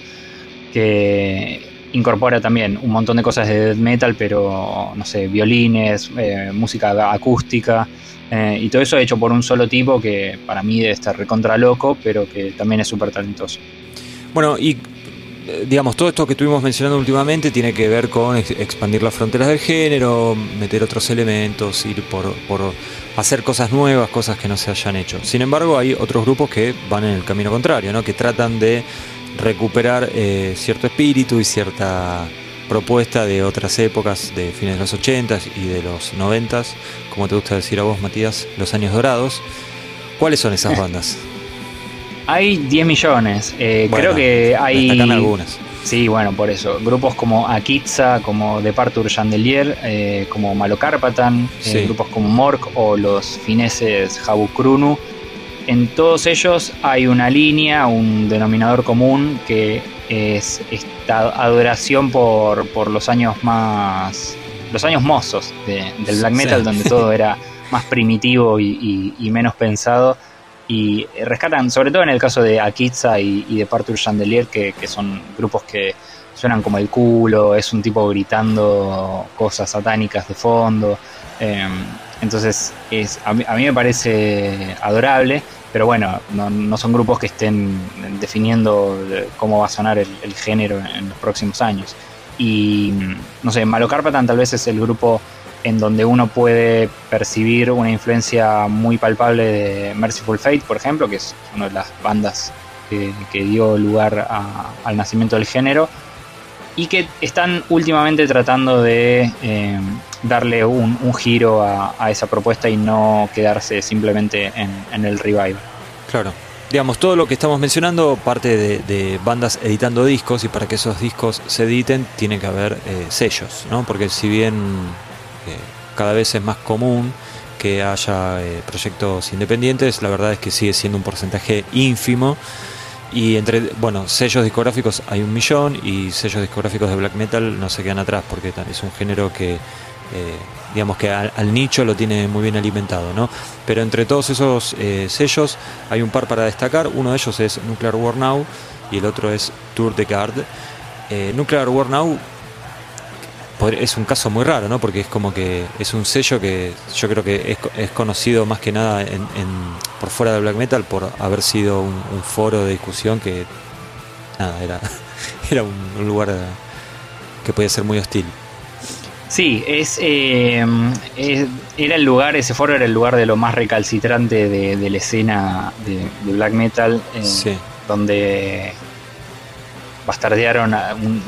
que incorpora también un montón de cosas de metal, pero no sé, violines, eh, música acústica, eh, y todo eso hecho por un solo tipo que para mí debe estar recontra loco, pero que también es súper talentoso. Bueno, y eh, digamos, todo esto que estuvimos mencionando últimamente tiene que ver con expandir las fronteras del género, meter otros elementos, ir por, por hacer cosas nuevas, cosas que no se hayan hecho. Sin embargo, hay otros grupos que van en el camino contrario, ¿no? que tratan de recuperar eh, cierto espíritu y cierta propuesta de otras épocas, de fines de los 80 y de los 90, como te gusta decir a vos, Matías, los años dorados. ¿Cuáles son esas bandas? Hay 10 millones. Eh, creo que hay. algunas. Sí, bueno, por eso. Grupos como Akitsa, como Departure Chandelier, eh, como Malocarpatan, grupos como Mork o los fineses Jabukrunu en todos ellos hay una línea, un denominador común que es esta adoración por, los años más. los años mozos del black metal, donde todo era más primitivo y, menos pensado. Y rescatan, sobre todo en el caso de Akitsa y, de Partur Chandelier, que, son grupos que suenan como el culo, es un tipo gritando cosas satánicas de fondo. Em, entonces, es, a, mí, me parece adorable, pero bueno, no, son grupos que estén definiendo cómo va a sonar el, género en los próximos años. Y no sé, Malocarpatan tal vez es el grupo en donde uno puede percibir una influencia muy palpable de Merciful Fate, por ejemplo, que es una de las bandas que, dio lugar al nacimiento del género y que están últimamente tratando de eh, darle un, giro a, esa propuesta y no quedarse simplemente en, el revival. Claro. Digamos, todo lo que estamos mencionando parte de, bandas editando discos y para que esos discos se editen tiene que haber eh, sellos, ¿no? Porque si bien eh, cada vez es más común que haya proyectos independientes, la verdad es que sigue siendo un porcentaje ínfimo y entre, bueno, sellos discográficos hay un millón y sellos discográficos de black metal no se quedan atrás porque es un género que, eh, digamos que al, nicho lo tiene muy bien alimentado, ¿no? Pero entre todos esos eh, sellos hay un par para destacar. Uno de ellos es Nuclear War Now y el otro es Tour de Garde. Eh, Nuclear War Now es un caso muy raro, ¿no? Porque es como que es un sello que yo creo que es, conocido más que nada por fuera del black metal por haber sido un, foro de discusión que era era un, lugar que podía ser muy hostil. Sí, eh, es, era el lugar, ese foro era el lugar de lo más recalcitrante de, la escena de, black metal, eh, donde bastardearon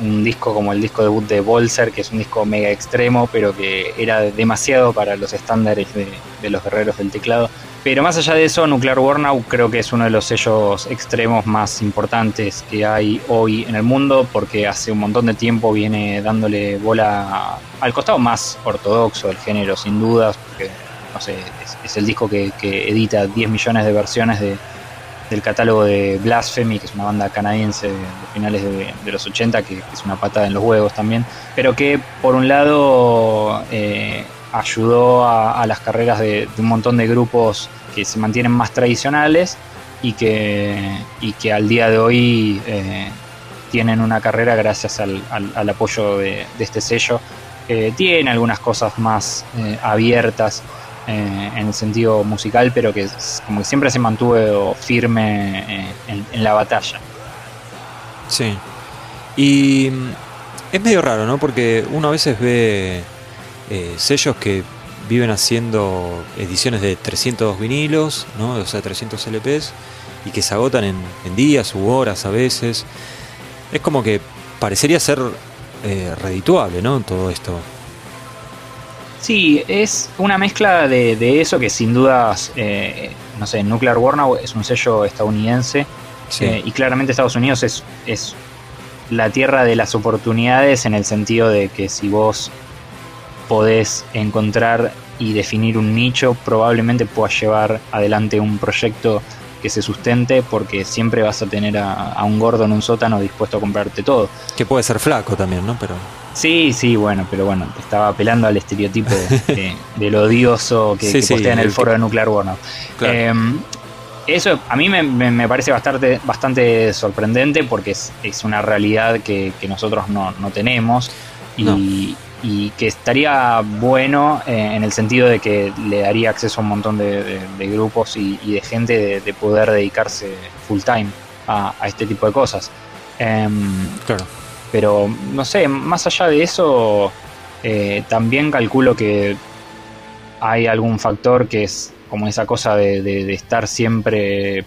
un, disco como el disco debut de Bolser, que es un disco mega extremo, pero que era demasiado para los estándares de, los guerreros del teclado. Pero más allá de eso, Nuclear Warnow creo que es uno de los sellos extremos más importantes que hay hoy en el mundo, porque hace un montón de tiempo viene dándole bola al costado más ortodoxo del género, sin dudas, porque no sé, es, el disco que, que edita 10 millones de versiones de, del catálogo de Blasphemy, que es una banda canadiense de finales de, los 80, que, es una patada en los huevos también, pero que por un lado eh, ayudó a, las carreras de, un montón de grupos que se mantienen más tradicionales y que, y que al día de hoy eh, tienen una carrera gracias al, apoyo de, este sello. tiene algunas cosas más eh, abiertas eh, en el sentido musical, pero que como que siempre se mantuvo firme eh, en, la batalla. Sí. Y mm, es medio raro, ¿no? Porque uno a veces ve eh, sellos que viven haciendo ediciones de 300 vinilos, ¿no? O sea, 300 LPs, y que se agotan en, días u horas a veces. Es como que parecería ser redituable, ¿no? Todo esto. Sí, es una mezcla de, eso que sin dudas, eh, no sé, Nuclear Warnow es un sello estadounidense eh, y claramente Estados Unidos es, es la tierra de las oportunidades en el sentido de que si vos podés encontrar y definir un nicho, probablemente puedas llevar adelante un proyecto que se sustente porque siempre vas a tener a, a, un gordo en un sótano dispuesto a comprarte todo. Que puede ser flaco también, ¿no? Pero... Sí, sí, bueno, pero bueno, estaba apelando al estereotipo de, del odioso que, postea en el, foro de Nuclear War. Em, eso a mí me, parece bastante, bastante sorprendente porque es, una realidad que, nosotros no, tenemos y, que estaría bueno eh, en el sentido de que le daría acceso a un montón de, grupos y, de gente de, poder dedicarse full time a, a este tipo de cosas. Em, claro. Pero no sé, más allá de eso, eh, también calculo que hay algún factor que es como esa cosa de, estar siempre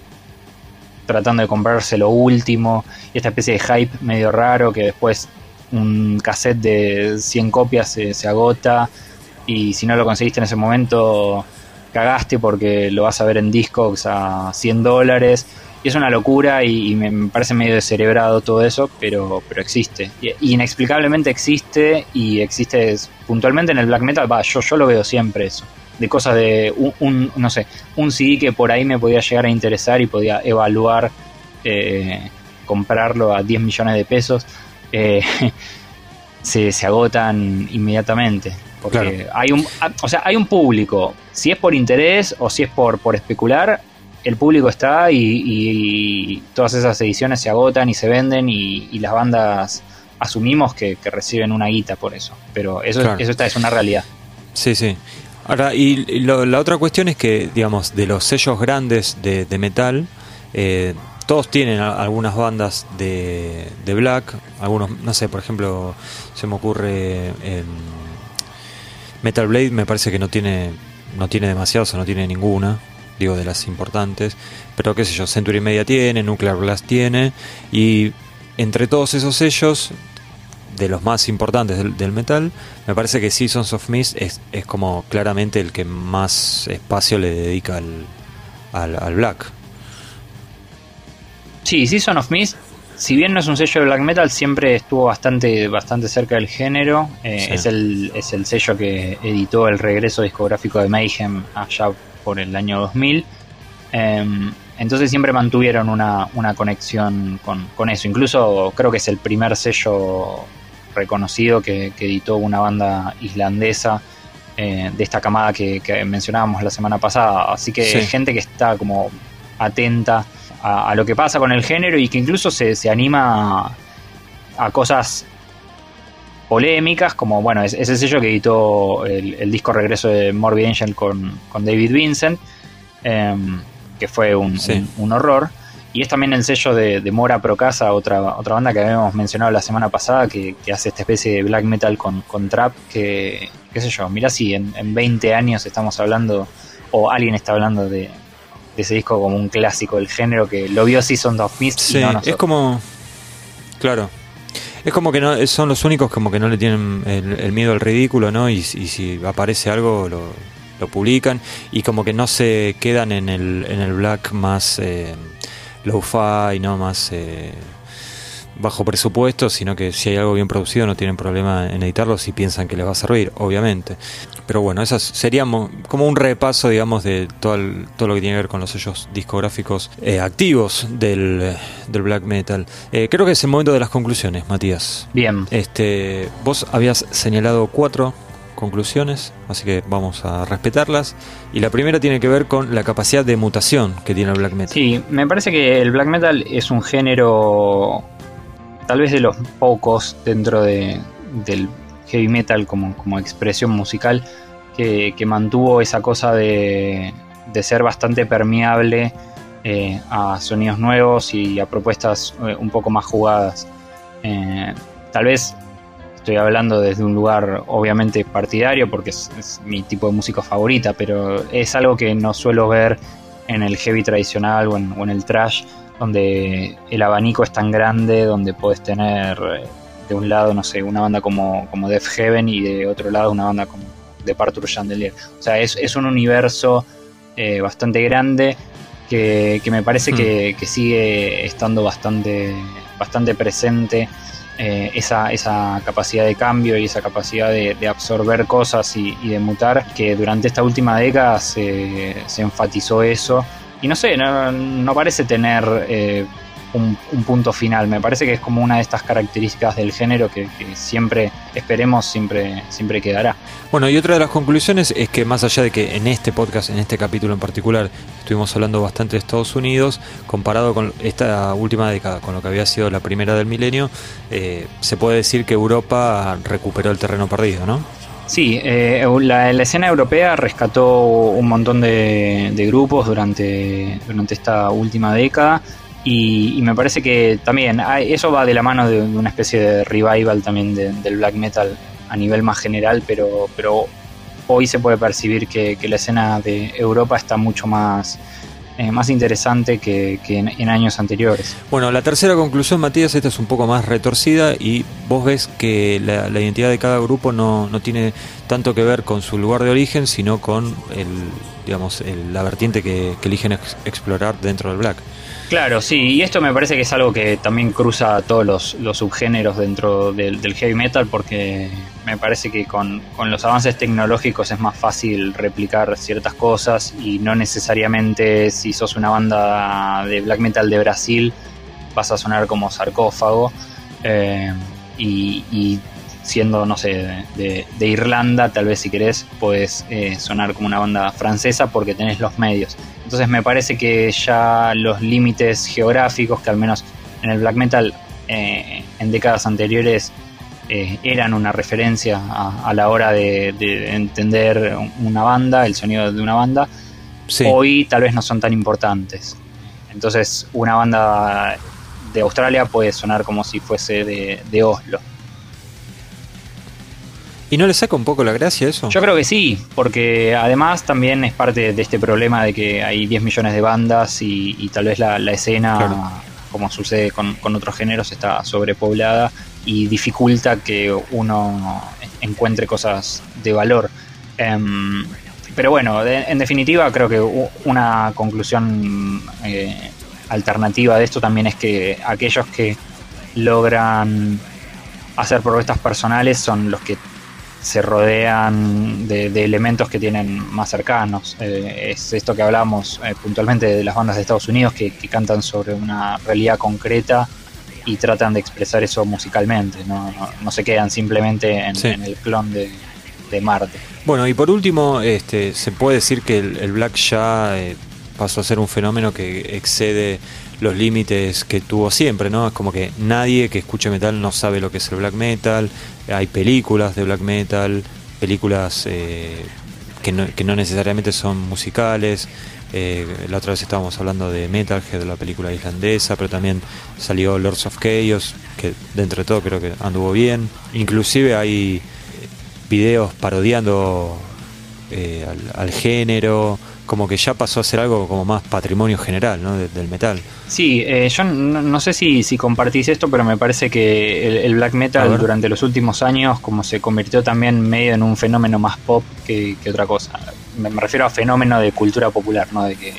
tratando de comprarse lo último y esta especie de hype medio raro que después un cassette de 100 copias se, se agota y si no lo conseguiste en ese momento cagaste porque lo vas a ver en Discogs a 100 dólares y es una locura y, me, parece medio descerebrado todo eso, pero, pero existe. Y, inexplicablemente existe y existe puntualmente en el black metal. Va, yo, yo lo veo siempre eso. De cosas de un, no sé, un CD que por ahí me podía llegar a interesar y podía evaluar eh, comprarlo a 10 millones de pesos. Eh, se, se agotan inmediatamente. Porque hay un, o sea, hay un público. Si es por interés o si es por, por especular, el público está y, todas esas ediciones se agotan y se venden y, las bandas asumimos que, reciben una guita por eso. Pero eso, eso está, es una realidad. Sí, sí. Ahora, y la otra cuestión es que, digamos, de los sellos grandes de, metal, eh, todos tienen algunas bandas de, de, black, algunos, no sé, por ejemplo, se me ocurre em, Metal Blade, me parece que no tiene, no tiene demasiados o no tiene ninguna digo de las importantes, pero qué sé yo, Century Media tiene, Nuclear Blast tiene, y entre todos esos sellos, de los más importantes del, metal, me parece que Seasons of Mist es, es, como claramente el que más espacio le dedica al, al, black. Sí, Seasons of Mist si bien no es un sello de black metal, siempre estuvo bastante, bastante cerca del género. Eh, es, el, es el sello que editó el regreso discográfico de Mayhem allá por el año 2000. Em, entonces siempre mantuvieron una, conexión con, eso. Incluso creo que es el primer sello reconocido que, editó una banda islandesa eh, de esta camada que, mencionábamos la semana pasada. Así que gente que está como atenta a, lo que pasa con el género y que incluso se, anima a, cosas polémicas, como bueno, es, ese sello que editó el, disco regreso de Morbid Angel con, David Vincent, em, que fue un, horror. Y es también el sello de, Mora Procasa, otra, otra banda que habíamos mencionado la semana pasada, que, hace esta especie de black metal con, con trap, que, qué sé yo, mira si en, 20 años estamos hablando, o alguien está hablando de, ese disco como un clásico del género, que lo vio Season of Mist. Sí, es como Claro. Es como que no, son los únicos como que no le tienen el, miedo al ridículo, ¿no? Y, si aparece algo lo, lo, publican y como que no se quedan en el, en el black más eh, low-fi, ¿no? Más... Eh, bajo presupuesto, sino que si hay algo bien producido no tienen problema en editarlo si piensan que les va a servir, obviamente. Pero bueno, esas seríamos como un repaso, digamos, de todo, todo lo que tiene que ver con los sellos discográficos eh, activos del, black metal. Eh, creo que es el momento de las conclusiones, Matías. Bien. Este, vos habías señalado cuatro conclusiones, así que vamos a respetarlas. Y la primera tiene que ver con la capacidad de mutación que tiene el black metal. Sí, me parece que el black metal es un género tal vez de los pocos dentro de, del heavy metal como, como expresión musical que, mantuvo esa cosa de, ser bastante permeable eh, a sonidos nuevos y a propuestas eh, un poco más jugadas. Eh, tal vez estoy hablando desde un lugar obviamente partidario porque es, mi tipo de música favorita, pero es algo que no suelo ver en el heavy tradicional o en, el trash donde el abanico es tan grande, donde puedes tener de un lado, no sé, una banda como, como Death Heaven y de otro lado una banda como Departure Chandelier. O sea, es, un universo eh, bastante grande que, me parece que, hmm. sigue estando bastante, bastante presente. Eh, esa, esa, capacidad de cambio y esa capacidad de, absorber cosas y, de mutar, que durante esta última década se, se enfatizó eso y no sé, no, parece tener eh, un, punto final. Me parece que es como una de estas características del género que, siempre esperemos, siempre, siempre quedará. Bueno, y otra de las conclusiones es que más allá de que en este podcast, en este capítulo en particular, estuvimos hablando bastante de Estados Unidos, comparado con esta última década, con lo que había sido la primera del milenio, eh, se puede decir que Europa recuperó el terreno perdido, ¿no? Sí, eh, la, escena europea rescató un montón de, grupos durante, durante esta última década y, me parece que también eso va de la mano de, una especie de revival también del black metal a nivel más general, pero, pero hoy se puede percibir que la escena de Europa está mucho más eh, más interesante que, en, años anteriores. Bueno, la tercera conclusión, Matías, esta es un poco más retorcida y vos ves que la, identidad de cada grupo no, tiene tanto que ver con su lugar de origen, sino con el, digamos, la vertiente que, eligen explorar dentro del black. Claro, sí, y esto me parece que es algo que también cruza todos los, subgéneros dentro del, heavy metal porque me parece que con, los avances tecnológicos es más fácil replicar ciertas cosas y no necesariamente si sos una banda de black metal de Brasil vas a sonar como sarcófago eh, y, siendo, no sé, de, Irlanda tal vez si querés puedes eh, sonar como una banda francesa porque tenés los medios entonces me parece que ya los límites geográficos, que al menos en el black metal eh, en décadas anteriores eh, eran una referencia a, la hora de, entender una banda, el sonido de una banda, hoy tal vez no son tan importantes. Entonces una banda de Australia puede sonar como si fuese de Oslo. ¿Y no le saca un poco la gracia eso? Yo creo que sí, porque además también es parte de este problema de que hay 10 millones de bandas y, tal vez la, escena, como sucede con, otros géneros, está sobrepoblada y dificulta que uno encuentre cosas de valor. Em, pero bueno, en definitiva creo que una conclusión eh, alternativa de esto también es que aquellos que logran hacer propuestas personales son los que se rodean de, elementos que tienen más cercanos. Eh, es esto que hablamos eh, puntualmente de las bandas de Estados Unidos que, cantan sobre una realidad concreta y tratan de expresar eso musicalmente, no, se quedan simplemente en, el clon de, Marte. Bueno, y por último, este, se puede decir que el, Black ya eh, pasó a ser un fenómeno que excede los límites que tuvo siempre, ¿no? Es como que nadie que escuche metal no sabe lo que es el black metal, hay películas de black metal, películas eh, que, no, que, no, necesariamente son musicales. Eh, la otra vez estábamos hablando de Metalhead, de la película islandesa, pero también salió Lords of Chaos, que dentro de todo creo que anduvo bien. Inclusive hay videos parodiando eh, al, género, como que ya pasó a ser algo como más patrimonio general, ¿no? del metal. Sí, eh, yo no, sé si, si, compartís esto, pero me parece que el, black metal durante los últimos años como se convirtió también medio en un fenómeno más pop que, otra cosa. Me, refiero a fenómeno de cultura popular, ¿no? De que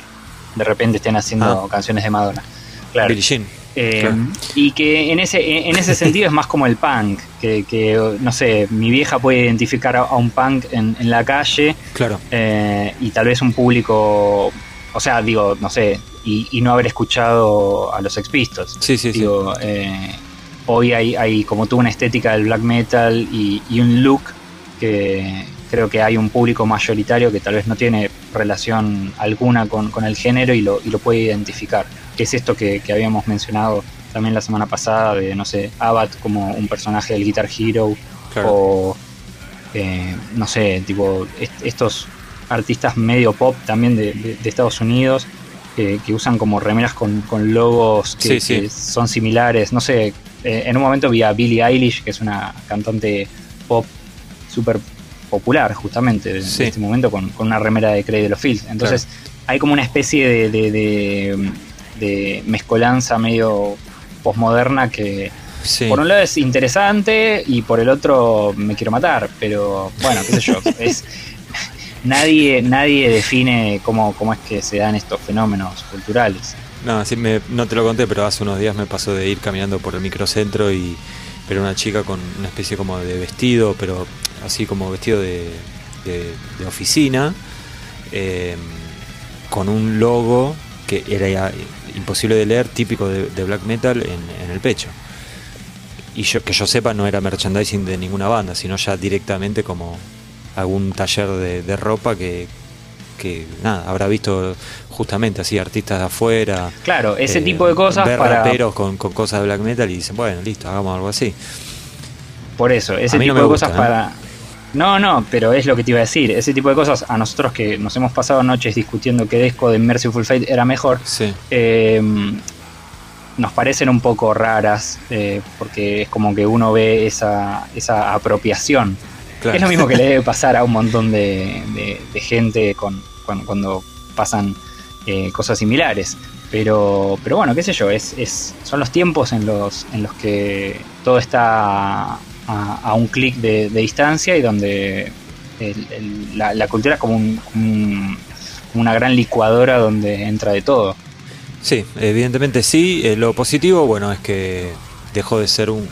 de repente estén haciendo ah. canciones de Madonna. Claro. Eh, y que en ese, en ese sentido es más como el punk, que, no sé, mi vieja puede identificar a, un punk en, la calle. Claro. Eh, y tal vez un público, o sea, digo, no sé, y, no haber escuchado a los Sex Pistols. Sí, sí, digo, eh, hoy hay, hay como tuvo una estética del black metal y, un look que creo que hay un público mayoritario que tal vez no tiene relación alguna con, con el género y lo, y lo puede identificar que es esto que, habíamos mencionado también la semana pasada, de, no sé, Abad como un personaje del Guitar Hero, o, eh, no sé, tipo, estos artistas medio pop también de, Estados Unidos, que usan como remeras con, logos que, son similares, no sé, eh, en un momento vi a Billie Eilish, que es una cantante pop súper popular justamente en este momento con, una remera de Cradle of Fields. Entonces hay como una especie de de mezcolanza medio posmoderna que por un lado es interesante y por el otro me quiero matar, pero bueno, qué sé yo, es, nadie, nadie define cómo, cómo es que se dan estos fenómenos culturales. No, sí me, no te lo conté, pero hace unos días me pasó de ir caminando por el microcentro y ver una chica con una especie como de vestido, pero así como vestido de, de, oficina, eh, con un logo que era imposible de leer, típico de, black metal en, el pecho. Y yo, que yo sepa, no era merchandising de ninguna banda, sino ya directamente como algún taller de, ropa que, que, nada, habrá visto justamente así artistas de afuera. Claro, ese eh, tipo de cosas ver para. raperos con, cosas de black metal y dicen, bueno, listo, hagamos algo así. Por eso, ese tipo de cosas para no, no, pero es lo que te iba a decir. Ese tipo de cosas, a nosotros que nos hemos pasado noches discutiendo qué disco de Merciful Fate era mejor, em, nos parecen un poco raras, eh, porque es como que uno ve esa, esa apropiación. Es lo mismo que le debe pasar a un montón de, gente con, cuando, pasan eh, cosas similares. Pero, pero bueno, qué sé yo, es, es, son los tiempos en los, en los que todo está a, un clic de, distancia y donde la, cultura es como una gran licuadora donde entra de todo. Sí, evidentemente sí. Eh, lo positivo, bueno, es que dejó de ser un,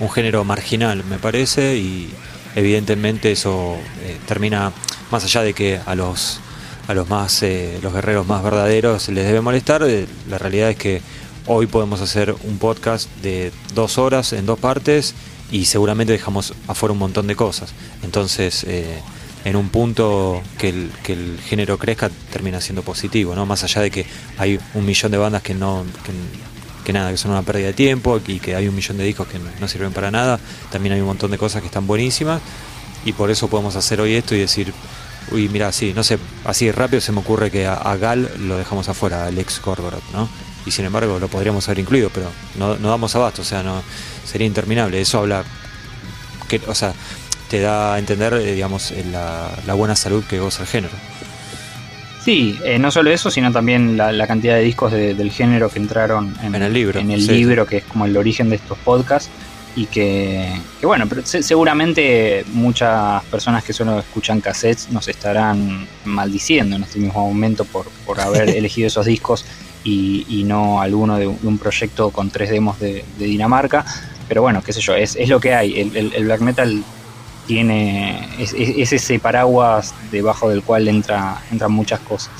un, género marginal, me parece, y evidentemente eso eh, termina, más allá de que a los a los más eh, los guerreros más verdaderos les debe molestar, la realidad es que Hoy podemos hacer un podcast de dos horas en dos partes y seguramente dejamos afuera un montón de cosas. Entonces, eh, en un punto que el, que género crezca termina siendo positivo, ¿no? Más allá de que hay un millón de bandas que no que, nada, que son una pérdida de tiempo y que hay un millón de discos que no sirven para nada, también hay un montón de cosas que están buenísimas y por eso podemos hacer hoy esto y decir, uy, mira, sí, no sé, así rápido se me ocurre que a, a Gal lo dejamos afuera, al ex Gorgoroth, ¿no? Y sin embargo lo podríamos haber incluido, pero no, no damos abasto, o sea, no sería interminable. Eso habla, que, o sea, te da a entender, eh, digamos, la, buena salud que goza el género. Sí, eh, no solo eso, sino también la, cantidad de discos del género que entraron en, el libro, en el libro que es como el origen de estos podcasts y que, bueno, pero seguramente muchas personas que solo escuchan cassettes nos estarán maldiciendo en este mismo momento por, por haber elegido esos discos y, no alguno de, un proyecto con tres demos de, Dinamarca. Pero bueno, qué sé yo, es, lo que hay. El, black metal tiene es, ese paraguas debajo del cual entra, entran muchas cosas.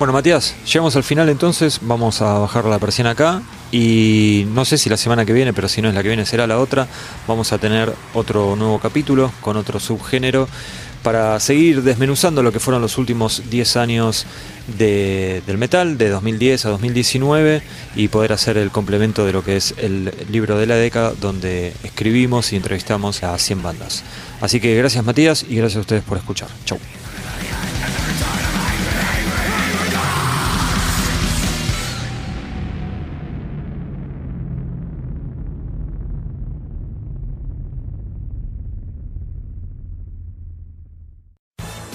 Bueno, Matías, llegamos al final entonces, vamos a bajar la persiana acá y no sé si la semana que viene, pero si no es la que viene será la otra, vamos a tener otro nuevo capítulo con otro subgénero para seguir desmenuzando lo que fueron los últimos 10 años del metal, de 2010 a 2019, y poder hacer el complemento de lo que es el libro de la década, donde escribimos y entrevistamos a 100 bandas. Así que gracias Matías y gracias a ustedes por escuchar. Chau.